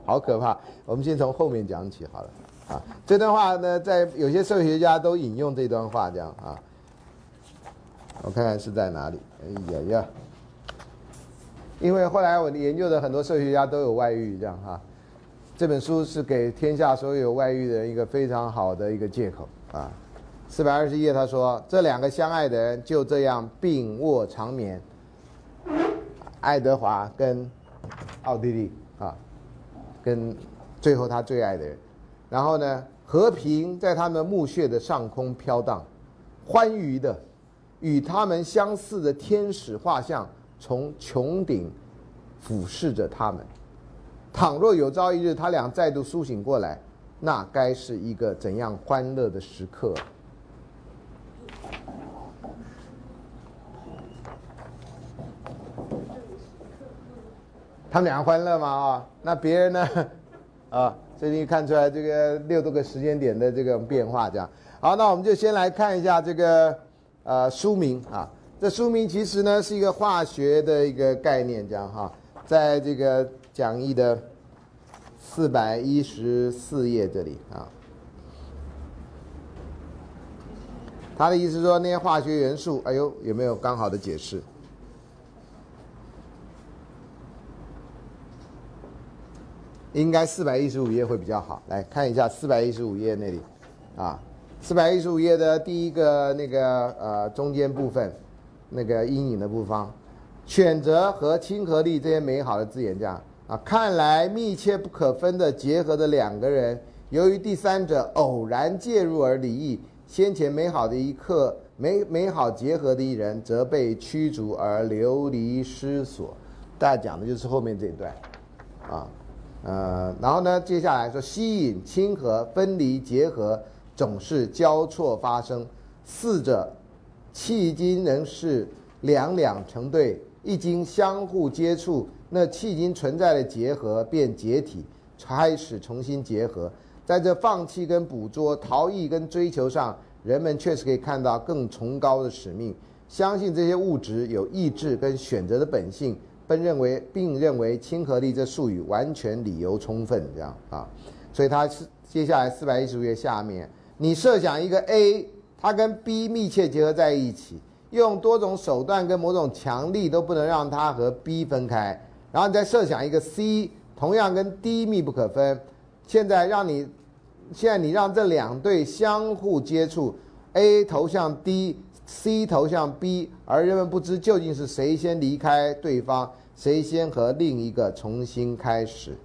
好可怕。我们先从后面讲起好了。啊，这段话呢，在有些社会学家都引用这段话这样啊。我看看是在哪里？哎呀呀！因为后来我研究的很多社学家都有外遇，这样哈。这本书是给天下所有有外遇的人一个非常好的一个借口啊。四百二十页，他说这两个相爱的人就这样并卧长眠。爱德华跟奥地利啊，跟最后他最爱的人，然后呢，和平在他们墓穴的上空飘荡，欢愉的。与他们相似的天使画像从穹顶俯视着他们。倘若有朝一日他俩再度苏醒过来，那该是一个怎样欢乐的时刻？他们俩欢乐吗？啊，那别人呢？啊，这里看出来这个六多个时间点的这个变化，这样。好，那我们就先来看一下这个。呃，书名啊，这书名其实呢是一个化学的一个概念，这样哈，在这个讲义的四百一十四页这里啊，他的意思说那些化学元素，哎呦，有没有刚好的解释？应该四百一十五页会比较好，来看一下四百一十五页那里，啊。四百一十五页的第一个那个呃中间部分，那个阴影的部分，选择和亲和力这些美好的字眼，这样啊，看来密切不可分的结合的两个人，由于第三者偶然介入而离异，先前美好的一刻美美好结合的一人，则被驱逐而流离失所。大家讲的就是后面这一段，啊，呃，然后呢，接下来说吸引、亲和、分离、结合。总是交错发生，四者迄今仍是两两成对，一经相互接触，那迄今存在的结合便解体，开始重新结合。在这放弃跟捕捉、逃逸跟追求上，人们确实可以看到更崇高的使命。相信这些物质有意志跟选择的本性，并认为并认为亲和力这术语完全理由充分，这样啊。所以他是接下来四百一十五页下面，你设想一个 A，它跟 B 密切结合在一起，用多种手段跟某种强力都不能让它和 B 分开。然后你再设想一个 C，同样跟 D 密不可分。现在让你。现在你让这两对相互接触，A 投向 D，C 投向 B，而人们不知究竟是谁先离开对方，谁先和另一个重新开始，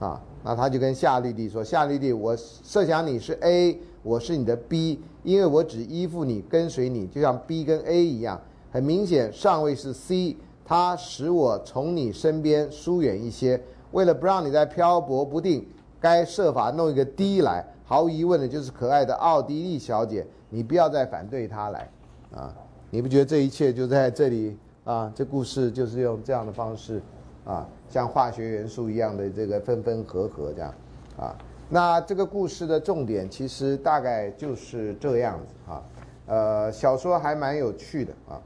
啊，那他就跟夏绿蒂说：夏绿蒂，我设想你是 A，我是你的 B，因为我只依附你，跟随你，就像 B 跟 A 一样。很明显，上位是 C，它使我从你身边疏远一些，为了不让你再漂泊不定。该设法弄一个 D 来，毫无疑问的就是可爱的奥地利小姐，你不要再反对她来，啊，你不觉得这一切就在这里啊？这故事就是用这样的方式，啊，像化学元素一样的这个分分合合这样，啊，那这个故事的重点其实大概就是这样子啊，呃，小说还蛮有趣的啊，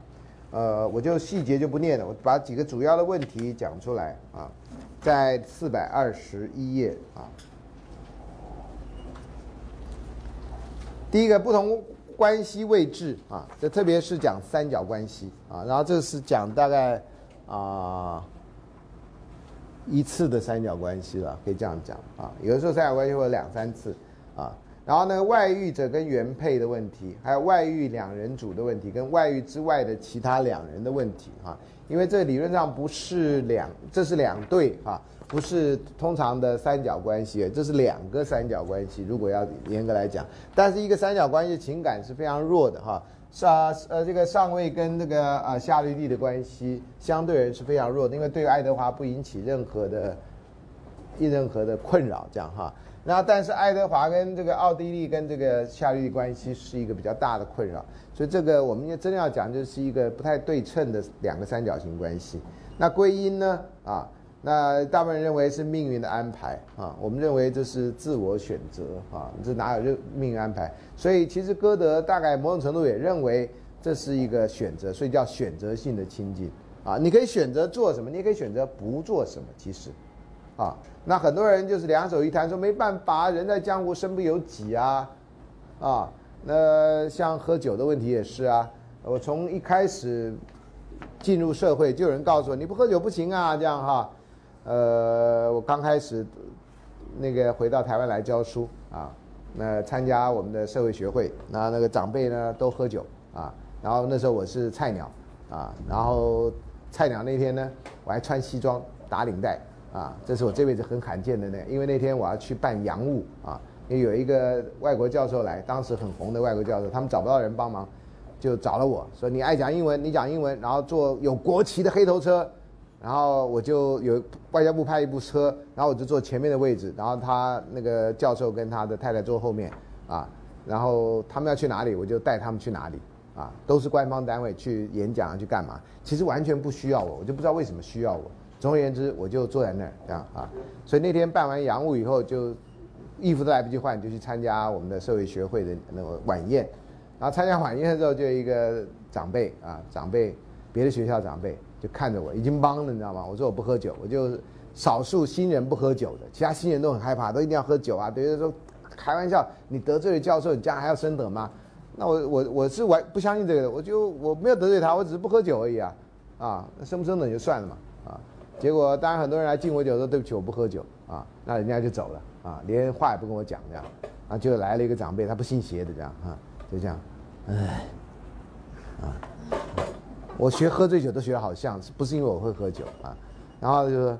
呃，我就细节就不念了，我把几个主要的问题讲出来啊，在四百二十一页啊。第一个不同关系位置啊，这特别是讲三角关系啊，然后这是讲大概啊一次的三角关系了，可以这样讲啊。有的时候三角关系会有两三次啊。然后呢，外遇者跟原配的问题，还有外遇两人组的问题，跟外遇之外的其他两人的问题啊。因为这理论上不是两，这是两对啊。不是通常的三角关系，这是两个三角关系。如果要严格来讲，但是一个三角关系情感是非常弱的哈。上呃这个上位跟这个啊夏绿蒂的关系相对人是非常弱的，因为对爱德华不引起任何的任何的困扰，这样哈。那但是爱德华跟这个奥地利跟这个夏绿蒂关系是一个比较大的困扰，所以这个我们真的要讲就是一个不太对称的两个三角形关系。那归因呢啊？那大部分人认为是命运的安排啊，我们认为这是自我选择啊，这哪有命命运安排？所以其实歌德大概某种程度也认为这是一个选择，所以叫选择性的亲近啊。你可以选择做什么，你也可以选择不做什么。其实，啊，那很多人就是两手一摊说没办法，人在江湖身不由己啊，啊，那像喝酒的问题也是啊。我从一开始进入社会，就有人告诉我你不喝酒不行啊，这样哈。呃，我刚开始那个回到台湾来教书啊，那参加我们的社会学会，那那个长辈呢都喝酒啊，然后那时候我是菜鸟啊，然后菜鸟那天呢我还穿西装打领带啊，这是我这辈子很罕见的呢，因为那天我要去办洋务啊，因为有一个外国教授来，当时很红的外国教授，他们找不到人帮忙，就找了我说你爱讲英文，你讲英文，然后坐有国旗的黑头车。然后我就有外交部派一部车，然后我就坐前面的位置，然后他那个教授跟他的太太坐后面，啊，然后他们要去哪里，我就带他们去哪里，啊，都是官方单位去演讲啊去干嘛，其实完全不需要我，我就不知道为什么需要我。总而言之，我就坐在那儿这样啊，所以那天办完洋务以后，就衣服都来不及换，就去参加我们的社会学会的那个晚宴，然后参加晚宴的时候，就有一个长辈啊，长辈，别的学校长辈。就看着我，已经懵了，你知道吗？我说我不喝酒，我就少数新人不喝酒的，其他新人都很害怕，都一定要喝酒啊。等于说开玩笑，你得罪了教授，你将来还要升等吗？那我我我是完不相信这个的，我就我没有得罪他，我只是不喝酒而已啊。啊，升不升等就算了嘛。啊，结果当然很多人来敬我酒说对不起我不喝酒啊，那人家就走了啊，连话也不跟我讲这样，啊，就来了一个长辈，他不信邪的这样啊，就这样，唉，啊。我学喝醉酒都学得好像，是不是因为我会喝酒啊，然后就说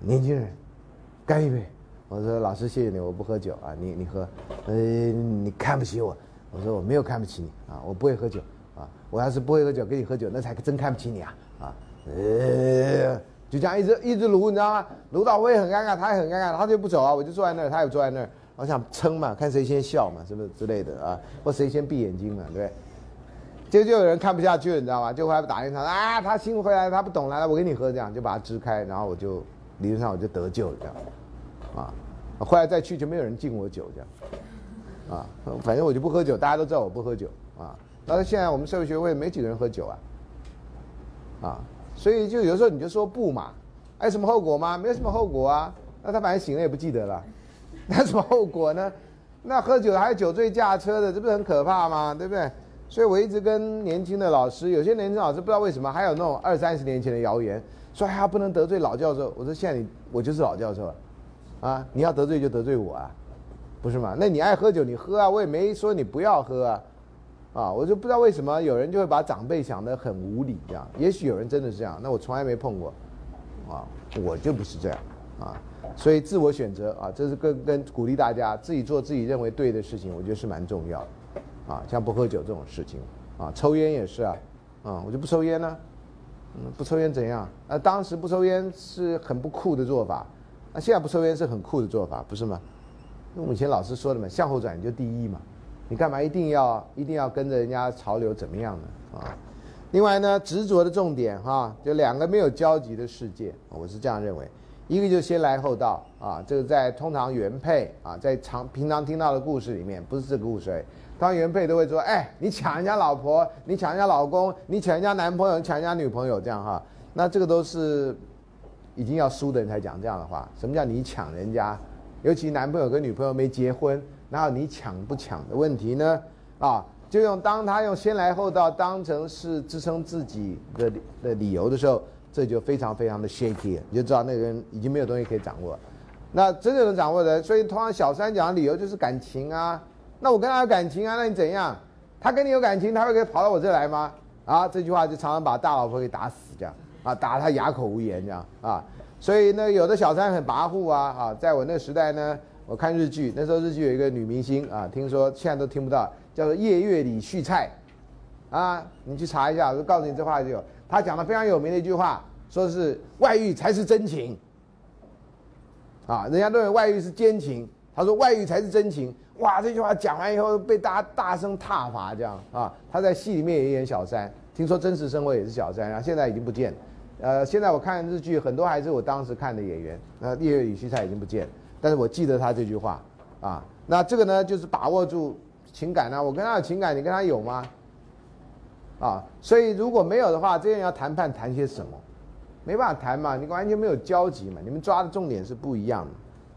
年轻人干一杯。我说老师谢谢你，我不喝酒啊，你你喝，呃你看不起我，我说我没有看不起你啊，我不会喝酒啊，我要是不会喝酒跟你喝酒，那才真看不起你啊。啊，呃就这样一直一直撸，你知道吗？撸到我也很尴尬，他也很尴尬，他就不走啊，我就坐在那儿，他也坐在那儿，我想撑嘛，看谁先笑嘛，是不是之类的啊，或谁先闭眼睛嘛，对不对？结果就有人看不下去了，你知道吗？就后来打电话啊，他新回来，他不懂了，我给你喝，这样就把他支开，然后我就理论上我就得救了，这样，啊，后来再去就没有人敬我酒，这样，啊，反正我就不喝酒，大家都知道我不喝酒，啊，但是现在我们社会学会没几个人喝酒啊，啊，所以就有时候你就说不嘛，还有什么后果吗？没有什么后果啊，那他反正醒了也不记得了，那什么后果呢？那喝酒还有酒醉驾车的，这不是很可怕吗？对不对？所以我一直跟年轻的老师，有些年轻老师不知道为什么，还有那种二三十年前的谣言，说哎呀不能得罪老教授。我说现在你我就是老教授了，啊，你要得罪就得罪我啊，不是吗？那你爱喝酒你喝啊，我也没说你不要喝啊，啊，我就不知道为什么有人就会把长辈想得很无理这样。也许有人真的是这样，那我从来没碰过，啊，我就不是这样，啊，所以自我选择啊，这是跟跟鼓励大家自己做自己认为对的事情，我觉得是蛮重要的。啊，像不喝酒这种事情，啊，抽烟也是啊，啊，我就不抽烟呢，嗯，不抽烟怎样？啊，当时不抽烟是很不酷的做法，那现在不抽烟是很酷的做法，不是吗？那我们以前老师说的嘛，向后转就第一嘛，你干嘛一定要一定要跟着人家潮流怎么样呢？啊，另外呢，执着的重点哈，就两个没有交集的世界，我是这样认为，一个就先来后到啊，这个在通常原配啊，在常平常听到的故事里面，不是这个故事。当原配都会说：“哎，你抢人家老婆，你抢人家老公，你抢人家男朋友，你抢人家女朋友，这样哈，那这个都是已经要输的人才讲这样的话。什么叫你抢人家？尤其男朋友跟女朋友没结婚，然后你抢不抢的问题呢？啊，就用当他用先来后到当成是支撑自己的的理由的时候，这就非常非常的 shaky，你就知道那个人已经没有东西可以掌握。那真正能掌握的，所以通常小三讲的理由就是感情啊。”那我跟他有感情啊？那你怎样？他跟你有感情，他会给跑到我这来吗？啊，这句话就常常把大老婆给打死，这样啊，打他哑口无言，这样啊。所以呢，有的小三很跋扈啊，啊，在我那个时代呢，我看日剧，那时候日剧有一个女明星啊，听说现在都听不到，叫做夜月里续菜，啊，你去查一下，我告诉你这话就有，他讲的非常有名的一句话，说是外遇才是真情，啊，人家认为外遇是奸情，他说外遇才是真情。哇，这句话讲完以后被大家大声挞伐，这样啊，他在戏里面也演小三，听说真实生活也是小三，然后现在已经不见，呃，现在我看日剧很多还是我当时看的演员，那叶月雨西菜已经不见，但是我记得他这句话，啊，那这个呢就是把握住情感呢，我跟他有情感，你跟他有吗？啊，所以如果没有的话，这样要谈判谈些什么？没办法谈嘛，你完全没有交集嘛，你们抓的重点是不一样的。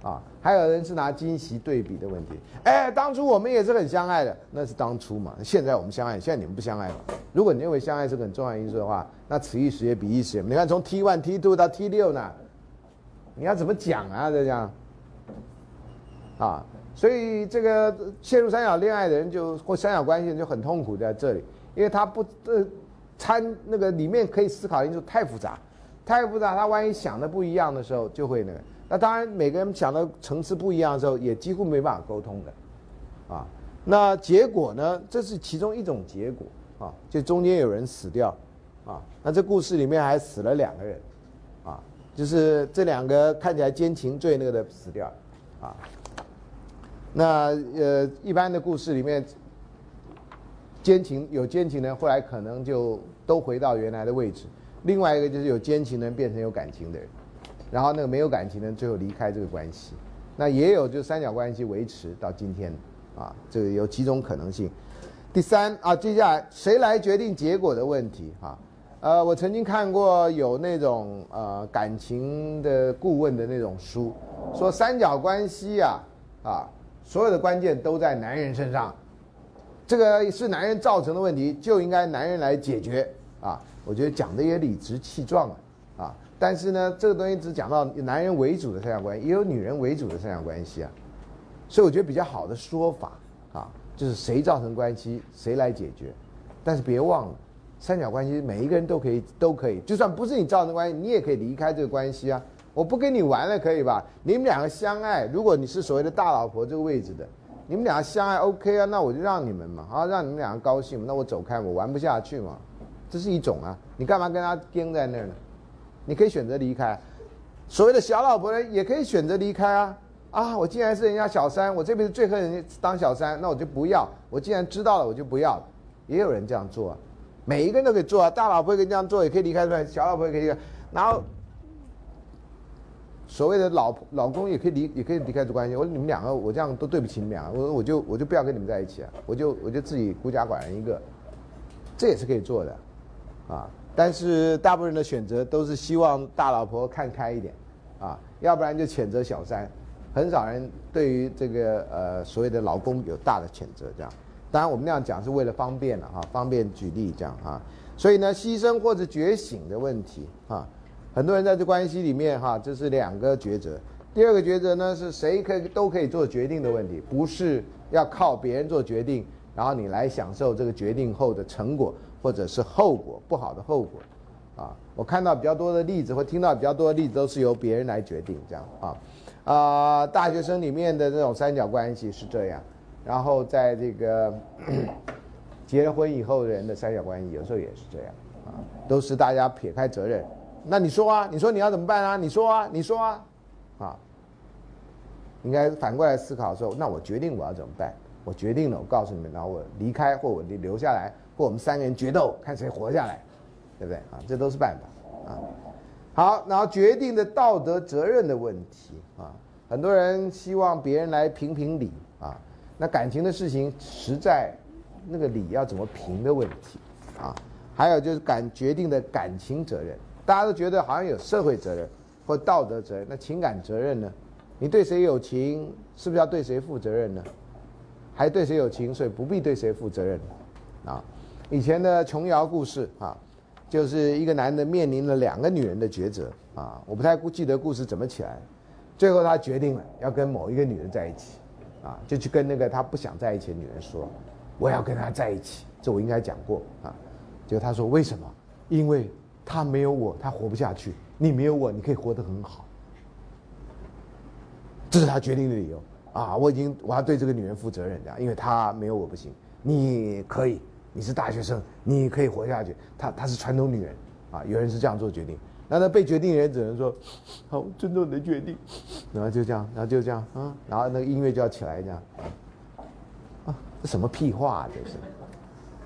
啊，还有人是拿惊喜对比的问题。哎，当初我们也是很相爱的，那是当初嘛。现在我们相爱，现在你们不相爱了。如果你认为相爱是个很重要因素的话，那此一时也彼一时。你看从 T one T two 到 T 六呢，你要怎么讲啊？这样啊，所以这个陷入三角恋爱的人就或三角关系就很痛苦在这里，因为他不呃参那个里面可以思考因素太复杂，太复杂，他万一想的不一样的时候就会那个。那当然，每个人想的层次不一样的时候，也几乎没办法沟通的，啊，那结果呢？这是其中一种结果。啊，就中间有人死掉，啊，那这故事里面还死了两个人，啊，就是这两个看起来奸情罪那个的死掉，啊，那呃，一般的故事里面，奸情有奸情的人，后来可能就都回到原来的位置；另外一个就是有奸情的人变成有感情的人。然后那个没有感情的最后离开这个关系，那也有就三角关系维持到今天，啊，这个有几种可能性。第三啊，接下来谁来决定结果的问题啊？呃，我曾经看过有那种呃感情的顾问的那种书，说三角关系啊啊，所有的关键都在男人身上，这个是男人造成的问题，就应该男人来解决啊。我觉得讲的也理直气壮啊。但是呢，这个东西只讲到男人为主的三角关系，也有女人为主的三角关系啊，所以我觉得比较好的说法啊，就是谁造成关系，谁来解决。但是别忘了，三角关系每一个人都可以，都可以，就算不是你造成关系，你也可以离开这个关系啊。我不跟你玩了，可以吧？你们两个相爱，如果你是所谓的大老婆这个位置的，你们两个相爱 OK 啊，那我就让你们嘛，啊，让你们两个高兴，那我走开，我玩不下去嘛，这是一种啊，你干嘛跟他盯在那儿呢？你可以选择离开，所谓的小老婆呢，也可以选择离开啊！啊，我既然是人家小三，我这辈子最恨人家当小三，那我就不要。我既然知道了，我就不要。也有人这样做，每一个人都可以做啊，大老婆也可以这样做，也可以离开出来，小老婆也可以离开，然后所谓的老婆老公也可以离，也可以离开这关系。我说你们两个，我这样都对不起你们俩，我说我就我就不要跟你们在一起啊，我就我就自己孤家寡人一个，这也是可以做的，啊，但是大部分人的选择都是希望大老婆看开一点，啊，要不然就谴责小三。很少人对于这个呃所谓的老公有大的谴责，这样。当然我们那样讲是为了方便了哈，方便举例这样哈。所以呢，牺牲或者觉醒的问题啊，很多人在这关系里面哈，这是两个抉择。第二个抉择呢，是谁可以都可以做决定的问题，不是要靠别人做决定，然后你来享受这个决定后的成果或者是后果不好的后果啊。我看到比较多的例子或听到比较多的例子都是由别人来决定这样啊。啊，大学生里面的这种三角关系是这样，然后在这个 结了婚以后的人的三角关系有时候也是这样，啊，都是大家撇开责任，那你说啊，你说你要怎么办啊？你说啊，你说啊，啊，应该反过来思考说，那我决定我要怎么办？我决定了，我告诉你们，然后我离开或我留下来，或我们三个人决斗，看谁活下来，对不对？啊，这都是办法，啊。好，然后决定的道德责任的问题啊，很多人希望别人来评评理啊，那感情的事情实在那个理要怎么评的问题啊，还有就是感决定的感情责任，大家都觉得好像有社会责任或道德责任，那情感责任呢？你对谁有情，是不是要对谁负责任呢？还对谁有情，所以不必对谁负责任啊？以前的琼瑶故事啊。就是一个男的面临了两个女人的抉择啊，我不太记得故事怎么起来，最后他决定了要跟某一个女人在一起，啊，就去跟那个他不想在一起的女人说，我要跟她在一起，这我应该讲过啊，就他说为什么？因为他没有我，他活不下去，你没有我，你可以活得很好，这是他决定的理由啊，我已经我要对这个女人负责任这样，因为她没有我不行，你可以。你是大学生，你可以活下去。她她是传统女人，啊，有人是这样做决定。那那被决定的人只能说，好，尊重你的决定。然后就这样，然后就这样，啊，然后那个音乐就要起来这样。啊，这什么屁话这是？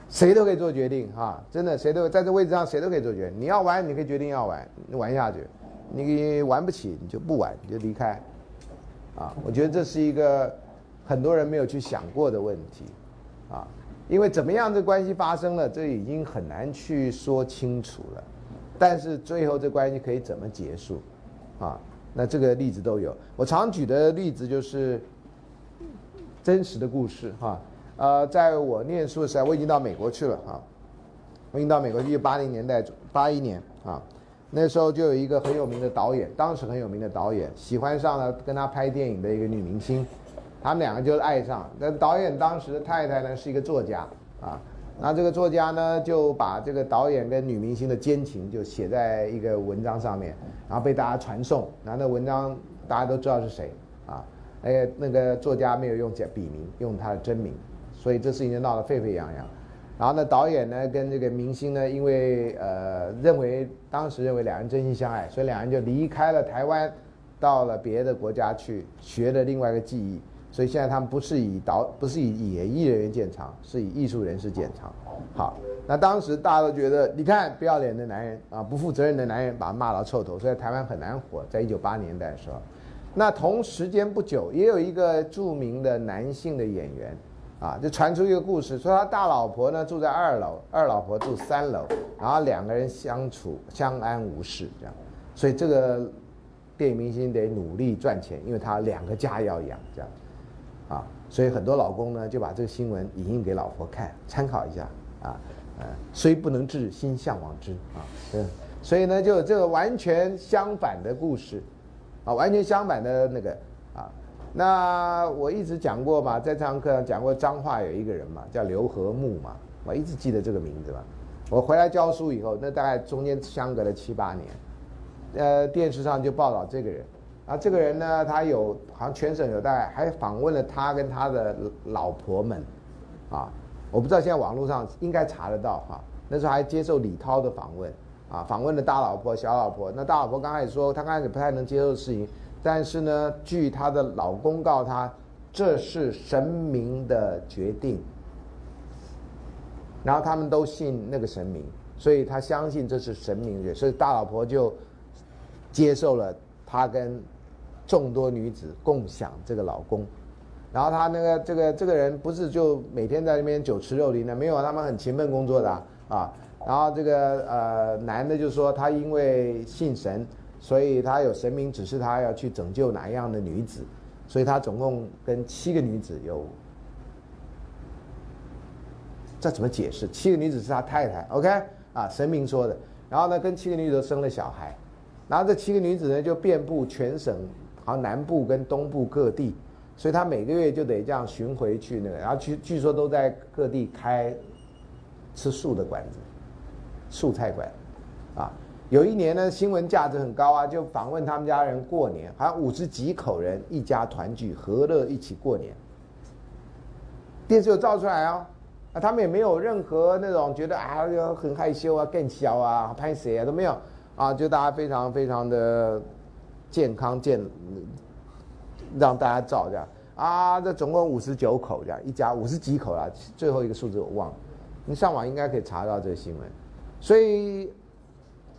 谁都可以做决定哈，真的，谁都在这位置上，谁都可以做决定。你要玩，你可以决定要玩，你玩下去。你玩不起，你就不玩，你就离开。啊，我觉得这是一个很多人没有去想过的问题，啊。因为怎么样，这关系发生了，这已经很难去说清楚了。但是最后这关系可以怎么结束，啊？那这个例子都有。我常举的例子就是真实的故事，哈。呃，在我念书的时候，我已经到美国去了，哈。我已经到美国去，八零年代，八一年啊。那时候就有一个很有名的导演，当时很有名的导演，喜欢上了跟他拍电影的一个女明星。他们两个就爱上，那导演当时的太太呢是一个作家啊，那这个作家呢就把这个导演跟女明星的奸情就写在一个文章上面，然后被大家传颂，然后那文章大家都知道是谁啊，哎，那个作家没有用假笔名，用他的真名，所以这事情就闹得沸沸扬扬，然后呢导演呢跟这个明星呢因为呃认为当时认为两人真心相爱，所以两人就离开了台湾，到了别的国家去学了另外一个技艺。所以现在他们不是以导，不是以演艺人员见长，是以艺术人士见长。好，那当时大家都觉得，你看不要脸的男人啊，不负责任的男人，把他骂到臭头，所以台湾很难活。在一九八年代的时候，那同时间不久，也有一个著名的男性的演员，啊，就传出一个故事，说他大老婆呢住在二楼，二老婆住三楼，然后两个人相处相安无事这样，所以这个电影明星得努力赚钱，因为他两个家要养这样。啊，所以很多老公呢就把这个新闻影印给老婆看，参考一下啊，呃，虽不能至，心向往之啊，嗯，所以呢就这个完全相反的故事，啊，完全相反的那个啊，那我一直讲过嘛，在这堂课上讲过，彰化有一个人嘛，叫刘和木嘛，我一直记得这个名字嘛，我回来教书以后，那大概中间相隔了七八年，呃，电视上就报道这个人。啊，这个人呢，他有好像全省有大概还访问了他跟他的老婆们，啊，我不知道现在网络上应该查得到哈。那时候还接受李涛的访问，啊，访问了大老婆、小老婆。那大老婆刚开始说，她刚开始不太能接受事情，但是呢，据她的老公告她，这是神明的决定，然后他们都信那个神明，所以他相信这是神明的，所以大老婆就接受了他跟众多女子共享这个老公。然后他那个这个这个人不是就每天在那边酒池肉林的，没有，他们很勤奋工作的啊。然后这个呃男的就说他因为信神，所以他有神明指示他要去拯救哪一样的女子，所以他总共跟七个女子有，这怎么解释？七个女子是他太太，OK 啊，神明说的。然后呢，跟七个女子都生了小孩，然后这七个女子呢就遍布全省，好像南部跟东部各地。所以他每个月就得这样巡回去那个，然后据据说都在各地开吃素的馆子，素菜馆，啊，有一年呢新闻价值很高啊，就访问他们家人过年，好像五十几口人一家团聚，和乐一起过年。电视有照出来啊，啊，他们也没有任何那种觉得啊很害羞啊、更小啊、拍谁啊都没有，啊，就大家非常非常的健康健。让大家照这样啊，这总共五十九口这样一家五十几口啊，最后一个数字我忘了，你上网应该可以查到这个新闻。所以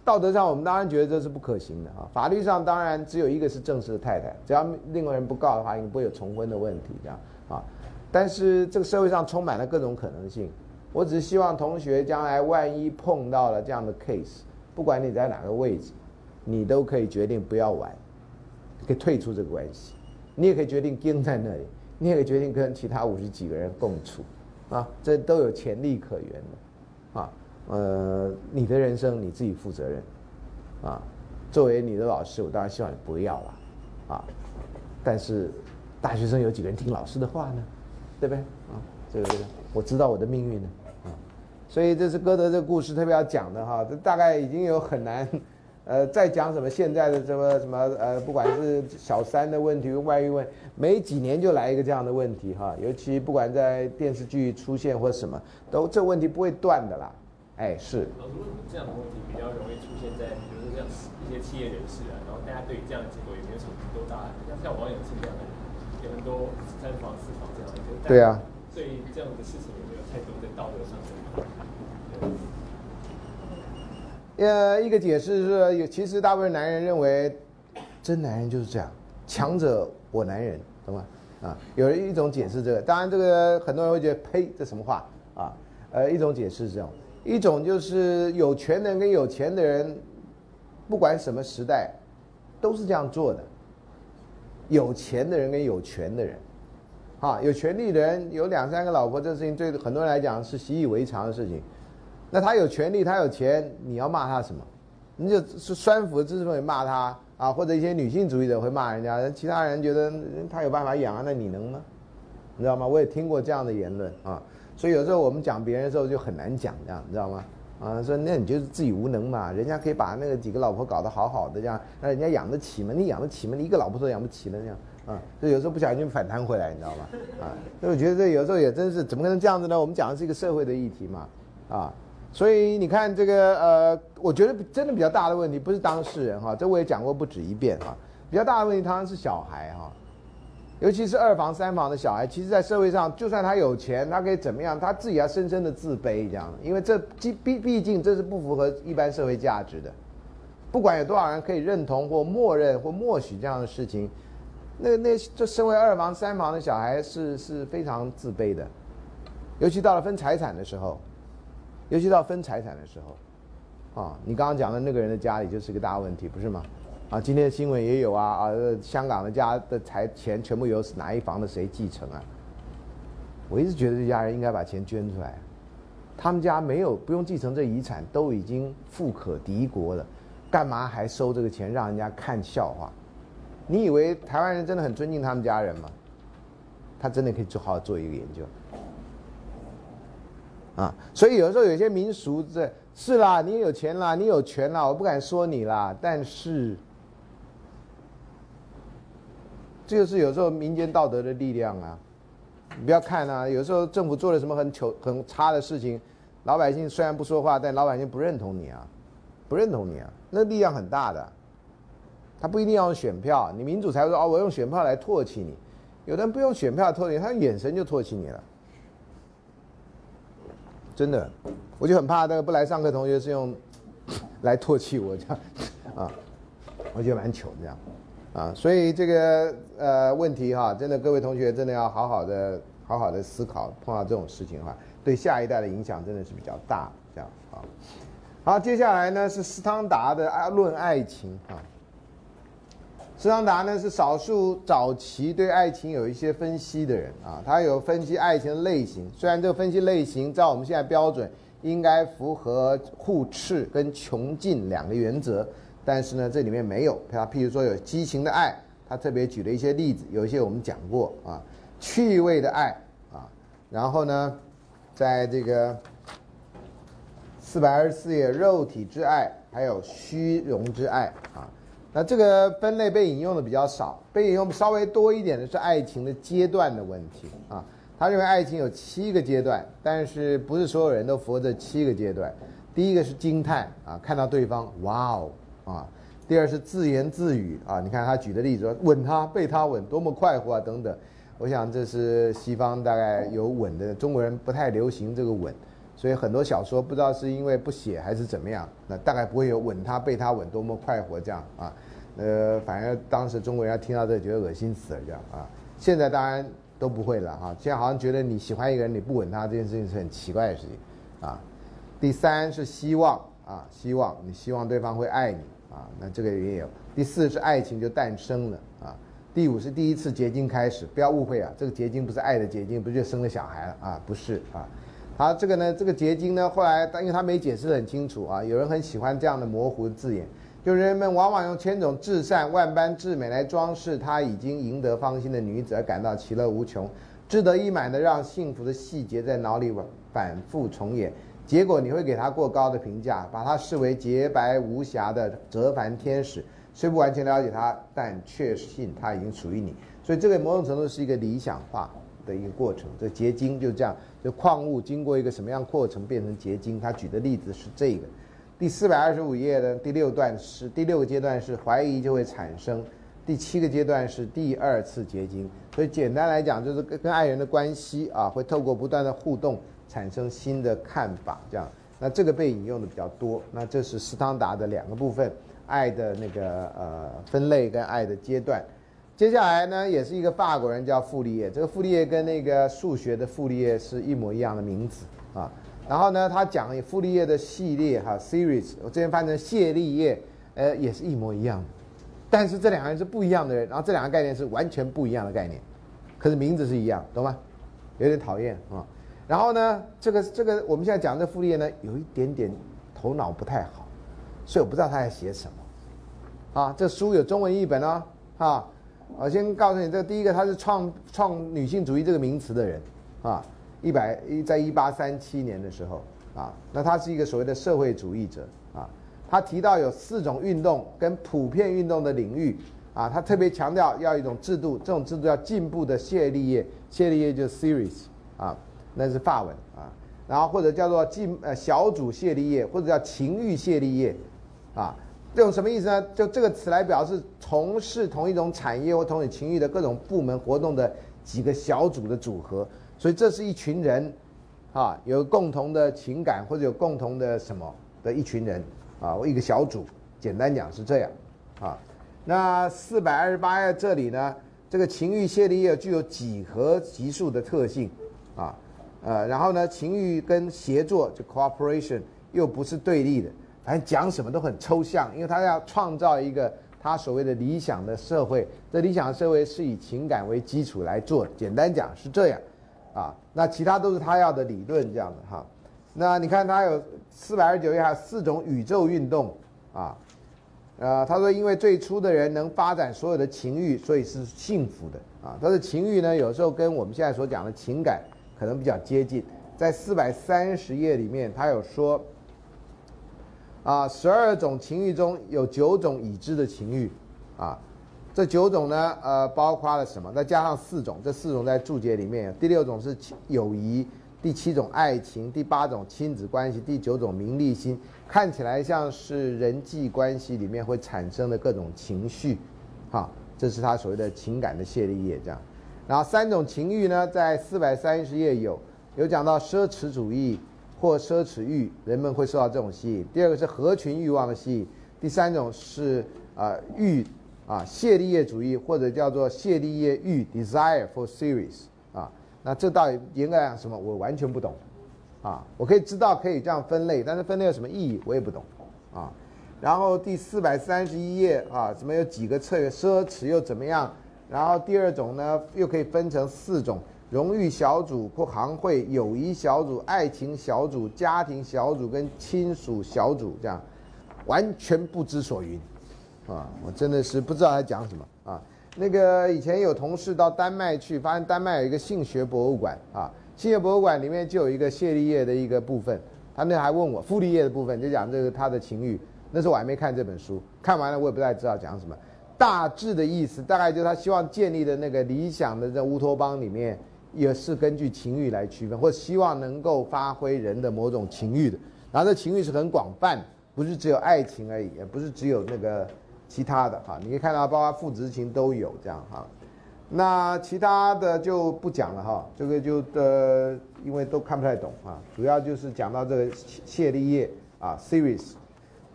道德上我们当然觉得这是不可行的啊，法律上当然只有一个是正式的太太，只要另外人不告的话，应该不会有重婚的问题这样啊。但是这个社会上充满了各种可能性，我只是希望同学将来万一碰到了这样的 case，不管你在哪个位置，你都可以决定不要玩，可以退出这个关系。你也可以决定跟在那里，你也可以决定跟其他五十几个人共处，啊，这都有潜力可言的，啊，呃，你的人生你自己负责任，啊，作为你的老师，我当然希望你不要了，啊，但是大学生有几个人听老师的话呢？对不对？啊，这个这个，我知道我的命运呢，啊，所以这是歌德这个故事特别要讲的哈，这大概已经有很难。呃，再讲什么现在的什么什么呃，不管是小三的问题、外遇问，没几年就来一个这样的问题哈。尤其不管在电视剧出现或什么，都这问题不会断的啦。哎，是。这样的问题比较容易出现在，比如说像一些企业人士啊，然后大家对于这样的结果也没有什么多大，像像网友是这样的，有很多三房四房这样的，对啊。对这样的事情有没有太多的道德上的？呃，一个解释是有，其实大部分男人认为，真男人就是这样，强者我男人，懂吗？啊，有一种解释这个，当然这个很多人会觉得呸，这什么话啊？呃，一种解释是这样，一种就是有权的人跟有钱的人，不管什么时代，都是这样做的。有钱的人跟有权的人，啊，有权利的人有两三个老婆，这事情对很多人来讲是习以为常的事情。那他有权利，他有钱，你要骂他什么？你就是酸腐知识分子骂他啊，或者一些女性主义者会骂人家，其他人觉得他有办法养啊，那你能吗？你知道吗？我也听过这样的言论啊，所以有时候我们讲别人的时候就很难讲这样，你知道吗？啊，说那你就是自己无能嘛，人家可以把那个几个老婆搞得好好的这样，那人家养得起吗？你养得起吗？你一个老婆都养不起了这样啊，所以有时候不小心反弹回来，你知道吗？啊，所以我觉得这有时候也真是怎么可能这样子呢？我们讲的是一个社会的议题嘛，啊。所以你看这个呃，我觉得真的比较大的问题不是当事人哈，这我也讲过不止一遍哈。比较大的问题当然是小孩哈，尤其是二房三房的小孩，其实，在社会上，就算他有钱，他可以怎么样，他自己要深深的自卑这样，因为这毕毕毕竟这是不符合一般社会价值的。不管有多少人可以认同或默认或默许这样的事情，那那这身为二房三房的小孩是是非常自卑的，尤其到了分财产的时候。尤其到分财产的时候，啊，你刚刚讲的那个人的家里就是个大问题，不是吗？啊，今天的新闻也有啊，啊，香港的家的财钱全部由哪一房的谁继承啊？我一直觉得这家人应该把钱捐出来，他们家没有不用继承这遗产，都已经富可敌国了，干嘛还收这个钱让人家看笑话？你以为台湾人真的很尊敬他们家人吗？他真的可以做好好做一个研究。啊，所以有时候有些民俗这是啦，你有钱啦，你有权啦，我不敢说你啦，但是，这就是有时候民间道德的力量啊。你不要看啊，有时候政府做了什么很糗很差的事情，老百姓虽然不说话，但老百姓不认同你啊，不认同你啊，那力量很大的。他不一定要用选票，你民主才会说哦，我用选票来唾弃你。有的人不用选票唾弃，他眼神就唾弃你了。真的，我就很怕那个不来上课同学是用 来唾弃我这样啊，我觉得蛮糗这样啊，所以这个呃问题哈，真的各位同学真的要好好的好好的思考，碰到这种事情的话，对下一代的影响真的是比较大这样啊。好，接下来呢是斯汤达的爱论爱情啊。斯汤达呢是少数早期对爱情有一些分析的人啊，他有分析爱情的类型。虽然这个分析类型在我们现在标准应该符合互斥跟穷尽两个原则，但是呢这里面没有。他譬如说有激情的爱，他特别举了一些例子，有一些我们讲过啊，趣味的爱啊，然后呢，在这个四百二十四页，肉体之爱，还有虚荣之爱啊。那这个分类被引用的比较少，被引用稍微多一点的是爱情的阶段的问题啊。他认为爱情有七个阶段，但是不是所有人都符合这七个阶段。第一个是惊叹啊，看到对方，哇哦啊。第二是自言自语啊，你看他举的例子说吻他、被他吻，多么快活啊等等。我想这是西方大概有吻的，中国人不太流行这个吻。所以很多小说不知道是因为不写还是怎么样，那大概不会有吻他被他吻多么快活这样啊，呃，反正当时中国人要听到这觉得恶心死了这样啊。现在当然都不会了哈，现在好像觉得你喜欢一个人你不吻他这件事情是很奇怪的事情啊。第三是希望啊，希望你希望对方会爱你啊，那这个也有。第四是爱情就诞生了啊。第五是第一次结晶开始，不要误会啊，这个结晶不是爱的结晶，不就生了小孩了啊？不是啊。好，这个呢，这个结晶呢，后来，因为他没解释很清楚啊，有人很喜欢这样的模糊字眼，就人们往往用千种至善、万般至美来装饰他已经赢得芳心的女子，而感到其乐无穷，志得意满的让幸福的细节在脑里反复重演，结果你会给他过高的评价，把他视为洁白无瑕的折凡天使，虽不完全了解他，但确信他已经属于你，所以这个某种程度是一个理想化。的一个过程，这结晶就这样，就矿物经过一个什么样过程变成结晶？他举的例子是这个，第四百二十五页的第六段是第六个阶段是怀疑就会产生，第七个阶段是第二次结晶。所以简单来讲，就是跟跟爱人的关系啊，会透过不断的互动产生新的看法，这样。那这个被引用的比较多。那这是斯汤达的两个部分，爱的那个呃分类跟爱的阶段。接下来呢，也是一个法国人叫傅立叶。这个傅立叶跟那个数学的傅立叶是一模一样的名字啊。然后呢，他讲傅立叶的系列哈，series，我之前翻成谢立叶，呃，也是一模一样的。但是这两个人是不一样的人，然后这两个概念是完全不一样的概念，可是名字是一样，懂吗？有点讨厌啊。然后呢，这个这个我们现在讲这傅立叶呢，有一点点头脑不太好，所以我不知道他在写什么。啊，这书有中文译本哦，啊。我先告诉你，这第一个，他是创创女性主义这个名词的人，啊，一百一在一八三七年的时候，啊，那他是一个所谓的社会主义者，啊，他提到有四种运动跟普遍运动的领域，啊，他特别强调要一种制度，这种制度叫进步的谢利业，谢利业就是 series，啊，那是法文，啊，然后或者叫做进呃小组谢利业，或者叫情欲谢利业，啊。这种什么意思呢？就这个词来表示从事同一种产业或同一情欲的各种部门活动的几个小组的组合，所以这是一群人，啊，有共同的情感或者有共同的什么的一群人，啊，一个小组，简单讲是这样，啊，那四百二十八页这里呢，这个情欲谢立业具有几何级数的特性，啊，呃，然后呢，情欲跟协作就 cooperation 又不是对立的。反正讲什么都很抽象，因为他要创造一个他所谓的理想的社会，这理想的社会是以情感为基础来做。简单讲是这样，啊，那其他都是他要的理论这样的哈。那你看他有四百二十九页，还有四种宇宙运动啊，呃，他说因为最初的人能发展所有的情欲，所以是幸福的啊。他的情欲呢，有时候跟我们现在所讲的情感可能比较接近。在四百三十页里面，他有说。啊，十二种情欲中有九种已知的情欲，啊，这九种呢，呃，包括了什么？再加上四种，这四种在注解里面。第六种是友谊，第七种爱情，第八种亲子关系，第九种名利心，看起来像是人际关系里面会产生的各种情绪，哈，这是他所谓的情感的谢立业这样。然后三种情欲呢，在四百三十页有有讲到奢侈主义。或奢侈欲，人们会受到这种吸引。第二个是合群欲望的吸引。第三种是啊欲啊谢利叶主义，或者叫做谢利叶欲 （desire for series） 啊。那这到底严格来讲什么？我完全不懂。啊，我可以知道可以这样分类，但是分类有什么意义，我也不懂。啊，然后第四百三十一页啊，怎么有几个策略？奢侈又怎么样？然后第二种呢，又可以分成四种：荣誉小组或行会、友谊小组、爱情小组、家庭小组跟亲属小组，这样完全不知所云。啊，我真的是不知道他讲什么啊。那个以前有同事到丹麦去，发现丹麦有一个性学博物馆啊。性学博物馆里面就有一个谢利叶的一个部分，他那还问我傅立叶的部分，就讲这个他的情欲。那时候我还没看这本书，看完了我也不太知道讲什么。大致的意思大概就是他希望建立的那个理想的这乌托邦里面，也是根据情欲来区分，或希望能够发挥人的某种情欲的。然后这情欲是很广泛，不是只有爱情而已，也不是只有那个其他的哈。你可以看到，包括父子情都有这样哈。那其他的就不讲了哈，这个就呃，因为都看不太懂啊。主要就是讲到这个谢利叶啊，series，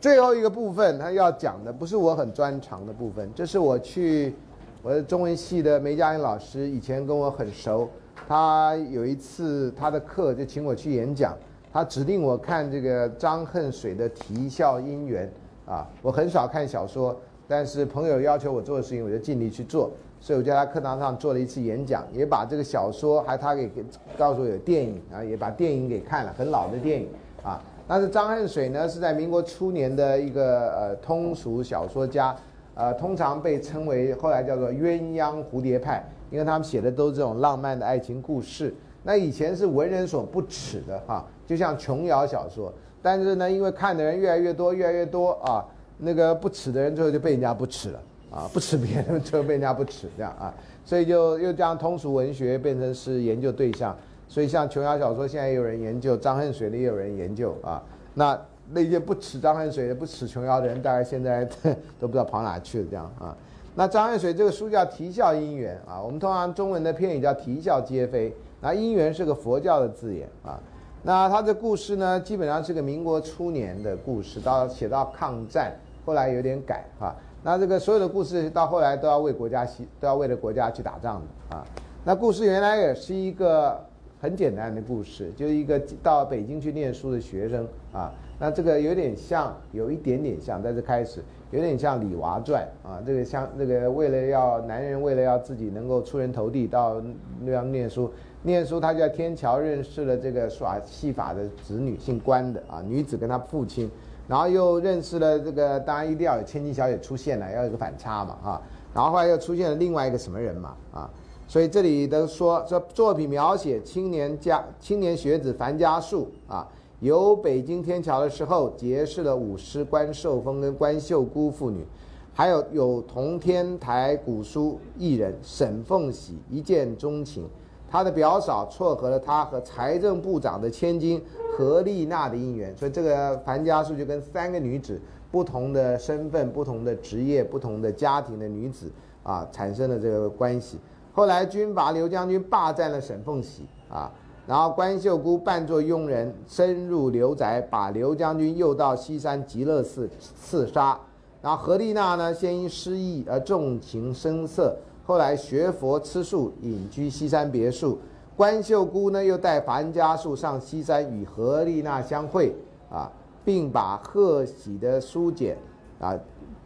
最后一个部分他要讲的不是我很专长的部分，这是我去我的中文系的梅佳音老师以前跟我很熟，他有一次他的课就请我去演讲，他指定我看这个张恨水的《啼笑姻缘》啊，我很少看小说，但是朋友要求我做的事情，我就尽力去做。所以我在他课堂上做了一次演讲，也把这个小说还他给给告诉我有电影啊，也把电影给看了，很老的电影啊。但是张恨水呢是在民国初年的一个呃通俗小说家，呃通常被称为后来叫做鸳鸯蝴蝶派，因为他们写的都是这种浪漫的爱情故事。那以前是文人所不耻的哈，就像琼瑶小说。但是呢，因为看的人越来越多，越来越多啊，那个不耻的人最后就被人家不耻了。啊，不耻别人就被人家不耻，这样啊，所以就又将通俗文学变成是研究对象。所以像琼瑶小说，现在也有人研究；张恨水的也有人研究啊。那那些不耻张恨水的、不耻琼瑶的人，大概现在 都不知道跑哪去了，这样啊。那张恨水这个书叫《啼笑姻缘》啊，我们通常中文的片语叫《啼笑皆非》。那姻缘是个佛教的字眼啊。那他的故事呢，基本上是个民国初年的故事，到写到抗战，后来有点改啊。那这个所有的故事到后来都要为国家牺，都要为了国家去打仗的啊。那故事原来也是一个很简单的故事，就是一个到北京去念书的学生啊。那这个有点像，有一点点像，在这开始有点像《李娃传》啊。这个像这个为了要男人为了要自己能够出人头地，到那样念书，念书他就在天桥认识了这个耍戏法的子女，姓关的啊，女子跟他父亲。然后又认识了这个，当然一定要有千金小姐出现了，要有个反差嘛，啊。然后后来又出现了另外一个什么人嘛，啊。所以这里都说说作品描写青年家青年学子樊家树啊，游北京天桥的时候结识了武师关寿峰跟关秀姑妇女，还有有同天台古书艺人沈凤喜一见钟情，他的表嫂撮合了他和财政部长的千金。何丽娜的姻缘，所以这个樊家树就跟三个女子不同的身份、不同的职业、不同的家庭的女子啊，产生了这个关系。后来军阀刘将军霸占了沈凤喜啊，然后关秀姑扮作佣人深入刘宅，把刘将军诱到西山极乐寺刺杀。然后何丽娜呢，先因失意而纵情声色，后来学佛吃素，隐居西山别墅。关秀姑呢，又带樊家树上西山与何丽娜相会啊，并把贺喜的书简啊，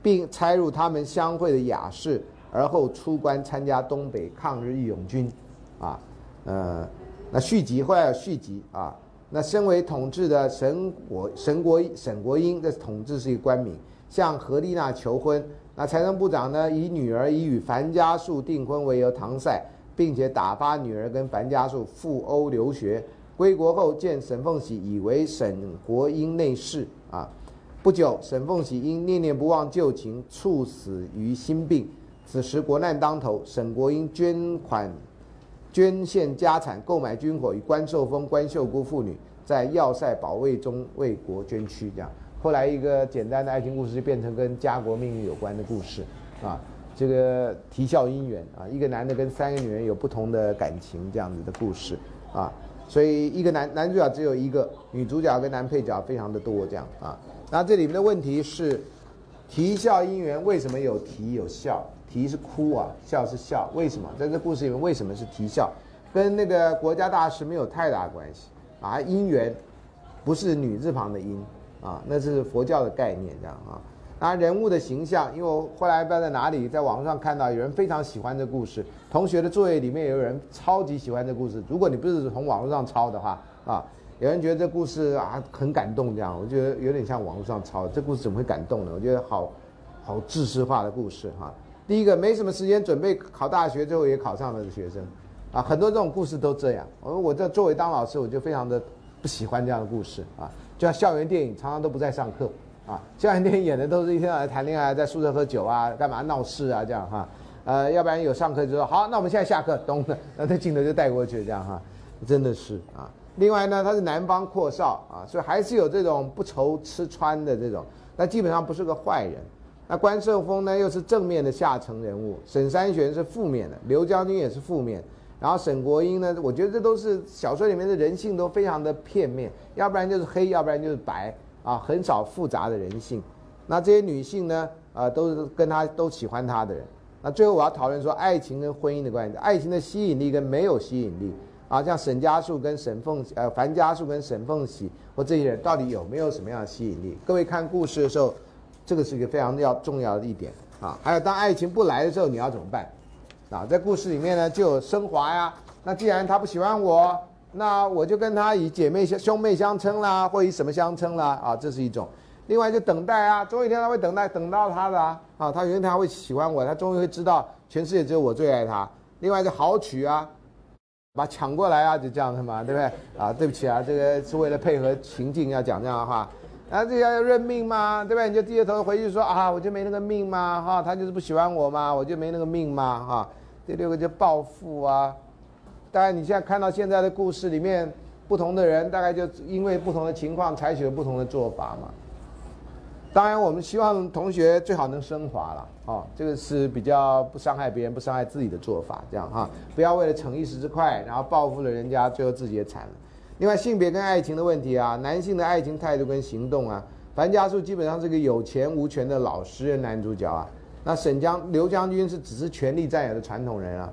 并拆入他们相会的雅室，而后出关参加东北抗日义勇军，啊，呃，那续集后来有续集啊，那身为统治的沈国沈国沈国英的统治是一个官名，向何丽娜求婚，那财政部长呢，以女儿已与樊家树订婚为由搪塞。并且打发女儿跟樊家树赴欧留学，归国后见沈凤喜，以为沈国英内侍啊。不久，沈凤喜因念念不忘旧情，猝死于心病。此时国难当头，沈国英捐款、捐献家产购买军火，与关寿峰、关秀姑妇女在要塞保卫中为国捐躯。这样，后来一个简单的爱情故事就变成跟家国命运有关的故事啊。这个啼笑姻缘啊，一个男的跟三个女人有不同的感情，这样子的故事啊，所以一个男男主角只有一个，女主角跟男配角非常的多这样啊。那这里面的问题是，啼笑姻缘为什么有啼有笑？啼是哭啊，笑是笑，为什么？在这故事里面为什么是啼笑？跟那个国家大事没有太大关系啊。姻缘不是女字旁的姻啊，那是佛教的概念这样啊。那人物的形象，因为我后来不知道在哪里，在网上看到有人非常喜欢这故事，同学的作业里面也有人超级喜欢这故事。如果你不是从网络上抄的话啊，有人觉得这故事啊很感动，这样我觉得有点像网络上抄。这故事怎么会感动呢？我觉得好好知识化的故事哈。第一个没什么时间准备考大学，最后也考上了的学生，啊，很多这种故事都这样。我我这作为当老师，我就非常的不喜欢这样的故事啊，就像校园电影常常都不在上课。啊，校园电影演的都是一天到晚谈恋爱，在宿舍喝酒啊，干嘛闹事啊，这样哈，呃，要不然有上课就说好，那我们现在下课，咚的，那这镜头就带过去，这样哈，真的是啊。另外呢，他是南方阔少啊，所以还是有这种不愁吃穿的这种，那基本上不是个坏人。那关胜峰呢，又是正面的下层人物，沈三玄是负面的，刘将军也是负面，然后沈国英呢，我觉得这都是小说里面的人性都非常的片面，要不然就是黑，要不然就是白。啊，很少复杂的人性，那这些女性呢？啊，都是跟他都喜欢他的人。那最后我要讨论说，爱情跟婚姻的关系，爱情的吸引力跟没有吸引力啊，像沈家树跟沈凤，呃，樊家树跟沈凤喜或这些人到底有没有什么样的吸引力？各位看故事的时候，这个是一个非常要重要的一点啊。还有当爱情不来的时候，你要怎么办？啊，在故事里面呢，就有升华呀。那既然他不喜欢我。那我就跟他以姐妹相兄妹相称啦，或以什么相称啦啊，这是一种。另外就等待啊，终有一天他会等待，等到他的啊，啊，他有一天他会喜欢我，他终于会知道全世界只有我最爱他。另外就好取啊，把抢过来啊，就这样的嘛，对不对？啊，对不起啊，这个是为了配合情境要讲这样的话。啊，这要要认命吗？对不对？你就低着头回去说啊，我就没那个命吗？哈，他就是不喜欢我吗？我就没那个命吗？哈，第六个就报复啊。当然，你现在看到现在的故事里面，不同的人大概就因为不同的情况采取了不同的做法嘛。当然，我们希望同学最好能升华了，哦，这个是比较不伤害别人、不伤害自己的做法，这样哈，不要为了逞一时之快，然后报复了人家，最后自己也惨了。另外，性别跟爱情的问题啊，男性的爱情态度跟行动啊，樊家树基本上是个有钱无权的老实人男主角啊，那沈江刘将军是只是权力占有的传统人啊。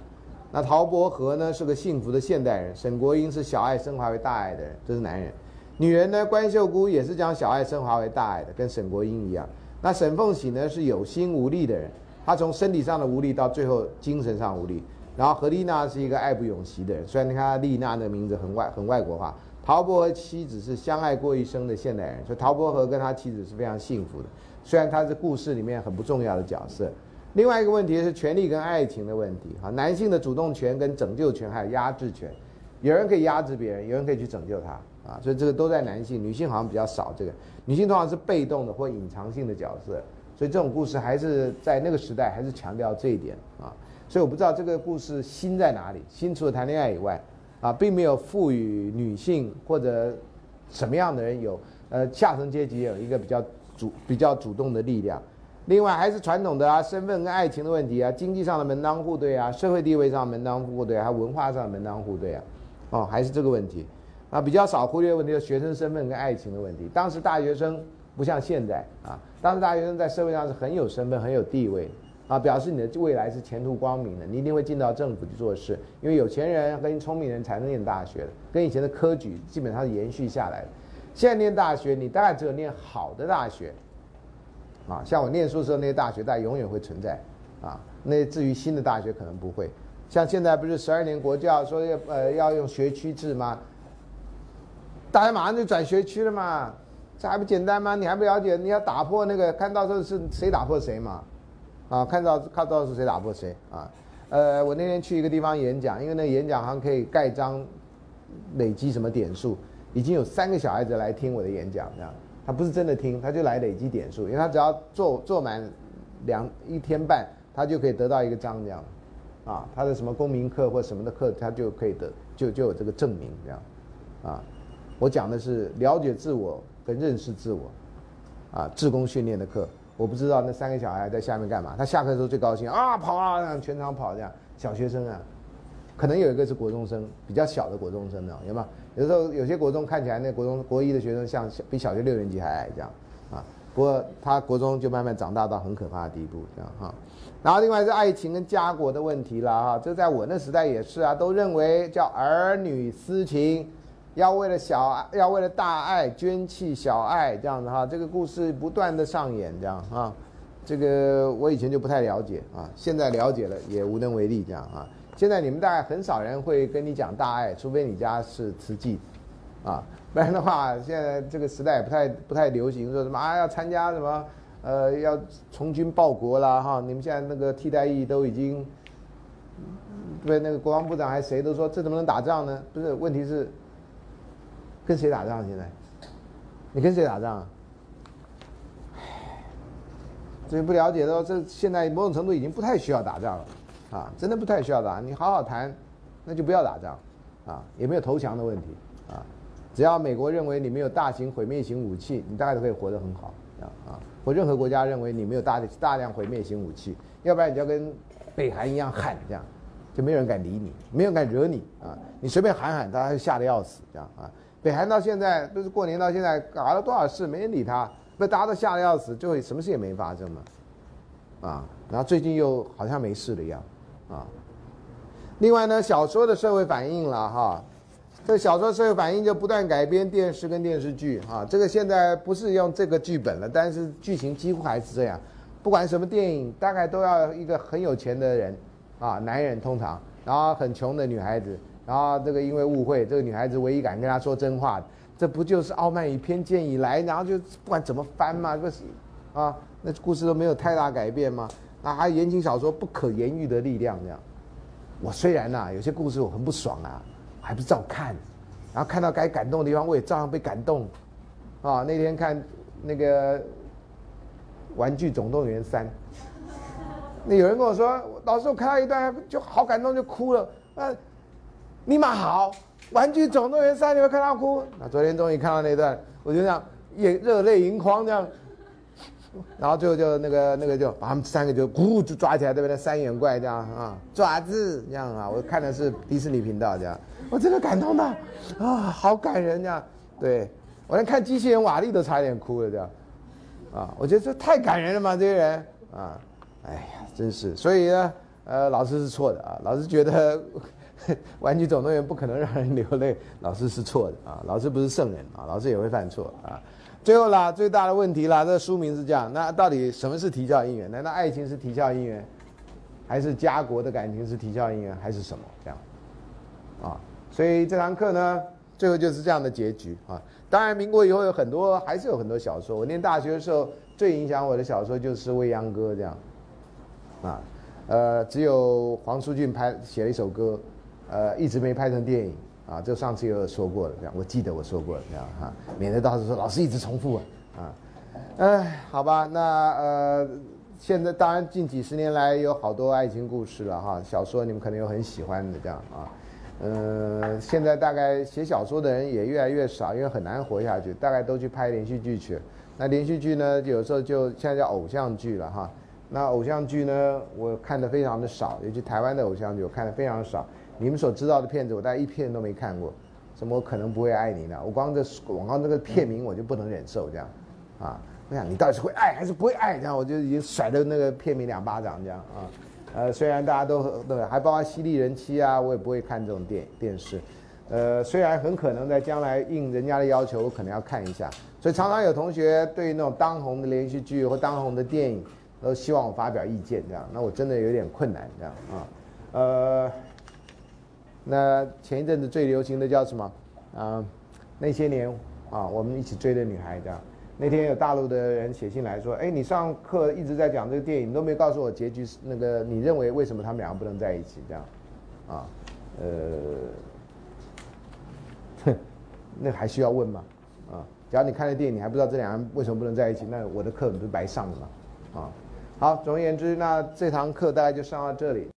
那陶伯和呢是个幸福的现代人，沈国英是小爱升华为大爱的人，这是男人。女人呢，关秀姑也是将小爱升华为大爱的，跟沈国英一样。那沈凤喜呢是有心无力的人，她从身体上的无力到最后精神上无力。然后何丽娜是一个爱不永惜的人，虽然你看丽娜的名字很外很外国化。陶伯和妻子是相爱过一生的现代人，所以陶伯和跟他妻子是非常幸福的，虽然他是故事里面很不重要的角色。另外一个问题是权力跟爱情的问题，哈，男性的主动权跟拯救权还有压制权，有人可以压制别人，有人可以去拯救他，啊，所以这个都在男性，女性好像比较少。这个女性通常是被动的或隐藏性的角色，所以这种故事还是在那个时代还是强调这一点啊。所以我不知道这个故事新在哪里，新除了谈恋爱以外，啊，并没有赋予女性或者什么样的人有，呃，下层阶级有一个比较主比较主动的力量。另外还是传统的啊，身份跟爱情的问题啊，经济上的门当户对啊，社会地位上门当户对，还文化上门当户对啊，哦，还是这个问题，啊，比较少忽略问题就是学生身份跟爱情的问题。当时大学生不像现在啊，当时大学生在社会上是很有身份、很有地位啊，表示你的未来是前途光明的，你一定会进到政府去做事，因为有钱人跟聪明人才能念大学的，跟以前的科举基本上是延续下来的。现在念大学，你大概只有念好的大学。啊，像我念书时候那些大学，大概永远会存在，啊，那至于新的大学可能不会。像现在不是十二年国教说要呃要用学区制吗？大家马上就转学区了嘛，这还不简单吗？你还不了解？你要打破那个，看到时候是谁打破谁嘛？啊，看到看到是谁打破谁啊？呃，我那天去一个地方演讲，因为那演讲好像可以盖章，累积什么点数，已经有三个小孩子来听我的演讲，这样。他不是真的听，他就来累积点数，因为他只要做做满两一天半，他就可以得到一个章这样，啊，他的什么公民课或什么的课，他就可以得就就有这个证明这样，啊，我讲的是了解自我跟认识自我，啊，自宫训练的课，我不知道那三个小孩在下面干嘛，他下课的时候最高兴啊跑啊，全场跑这样，小学生啊，可能有一个是国中生，比较小的国中生呢，有吗？有时候有些国中看起来那国中国一的学生像小比小学六年级还矮这样，啊，不过他国中就慢慢长大到很可怕的地步这样哈。然后另外是爱情跟家国的问题了哈，这在我那时代也是啊，都认为叫儿女私情，要为了小爱，要为了大爱捐弃小爱这样子哈，这个故事不断的上演这样啊，这个我以前就不太了解啊，现在了解了也无能为力这样啊。现在你们大概很少人会跟你讲大爱，除非你家是慈济，啊，不然的话，现在这个时代也不太不太流行说什么啊要参加什么。呃，要从军报国啦，哈！你们现在那个替代役都已经，对那个国防部长还谁都说这怎么能打仗呢？不是，问题是跟谁打仗？现在你跟谁打仗？唉这不了解的，这现在某种程度已经不太需要打仗了，啊，真的不太需要打。你好好谈，那就不要打仗，啊，也没有投降的问题，啊，只要美国认为你没有大型毁灭性武器，你大概都可以活得很好，啊啊。或任何国家认为你没有大大量毁灭性武器，要不然你就要跟北韩一样喊这样，就没有人敢理你，没有人敢惹你啊！你随便喊喊，大家就吓得要死这样啊！北韩到现在都是过年到现在搞了多少事，没人理他，不大家都吓得要死，最后什么事也没发生嘛，啊！然后最近又好像没事了一样，啊！另外呢，小说的社会反应了哈。这小说社会反应就不断改编电视跟电视剧啊，这个现在不是用这个剧本了，但是剧情几乎还是这样。不管什么电影，大概都要一个很有钱的人啊，男人通常，然后很穷的女孩子，然后这个因为误会，这个女孩子唯一敢跟他说真话，这不就是《傲慢与偏见》以来，然后就不管怎么翻嘛，不是啊？那故事都没有太大改变吗？啊，还言情小说不可言喻的力量这样。我虽然呐，有些故事我很不爽啊。还不照看，然后看到该感动的地方，我也照样被感动，啊！那天看那个《玩具总动员三》，那有人跟我说，老师我看到一段就好感动，就哭了。啊，尼玛好，《玩具总动员三》你会看到哭？那昨天终于看到那段，我就这样眼热泪盈眶这样。然后最后就那个那个就把他们三个就咕就抓起来，对不对？三眼怪这样啊，爪子这样啊。我看的是迪士尼频道这样，我真的感动到啊，好感人这样。对我连看机器人瓦力都差点哭了这样，啊，我觉得这太感人了嘛，这些人啊，哎呀，真是。所以呢，呃，老师是错的啊，老师觉得 玩具总动员不可能让人流泪，老师是错的啊，老师不是圣人啊，老师也会犯错啊。最后啦，最大的问题啦，这书名是这样，那到底什么是啼笑姻缘？难道爱情是啼笑姻缘，还是家国的感情是啼笑姻缘，还是什么这样？啊，所以这堂课呢，最后就是这样的结局啊。当然，民国以后有很多，还是有很多小说。我念大学的时候，最影响我的小说就是《未央歌》这样，啊，呃，只有黄舒骏拍写了一首歌，呃，一直没拍成电影。啊，就上次有说过了，这样我记得我说过了，这样哈，免得到时候说老师一直重复啊，啊，哎，好吧，那呃，现在当然近几十年来有好多爱情故事了哈，小说你们可能有很喜欢的这样啊，嗯，现在大概写小说的人也越来越少，因为很难活下去，大概都去拍连续剧去。那连续剧呢，有时候就现在叫偶像剧了哈，那偶像剧呢，我看的非常的少，尤其台湾的偶像剧我看的非常少。你们所知道的片子，我大概一片都没看过。什么可能不会爱你呢？我光这广告这个片名我就不能忍受这样，啊，我想你到底是会爱还是不会爱？这样我就已经甩了那个片名两巴掌这样啊。呃，虽然大家都对，还包括犀利人妻啊，我也不会看这种电电视。呃，虽然很可能在将来应人家的要求，我可能要看一下。所以常常有同学对那种当红的连续剧或当红的电影，都希望我发表意见这样，那我真的有点困难这样啊，呃。那前一阵子最流行的叫什么？啊，那些年啊，我们一起追的女孩这样。那天有大陆的人写信来说：“哎，你上课一直在讲这个电影，你都没告诉我结局是那个，你认为为什么他们两个不能在一起？”这样，啊，呃，哼，那还需要问吗？啊，假如你看了电影，你还不知道这两个人为什么不能在一起，那我的课不是白上了吗？啊，好，总而言之，那这堂课大概就上到这里。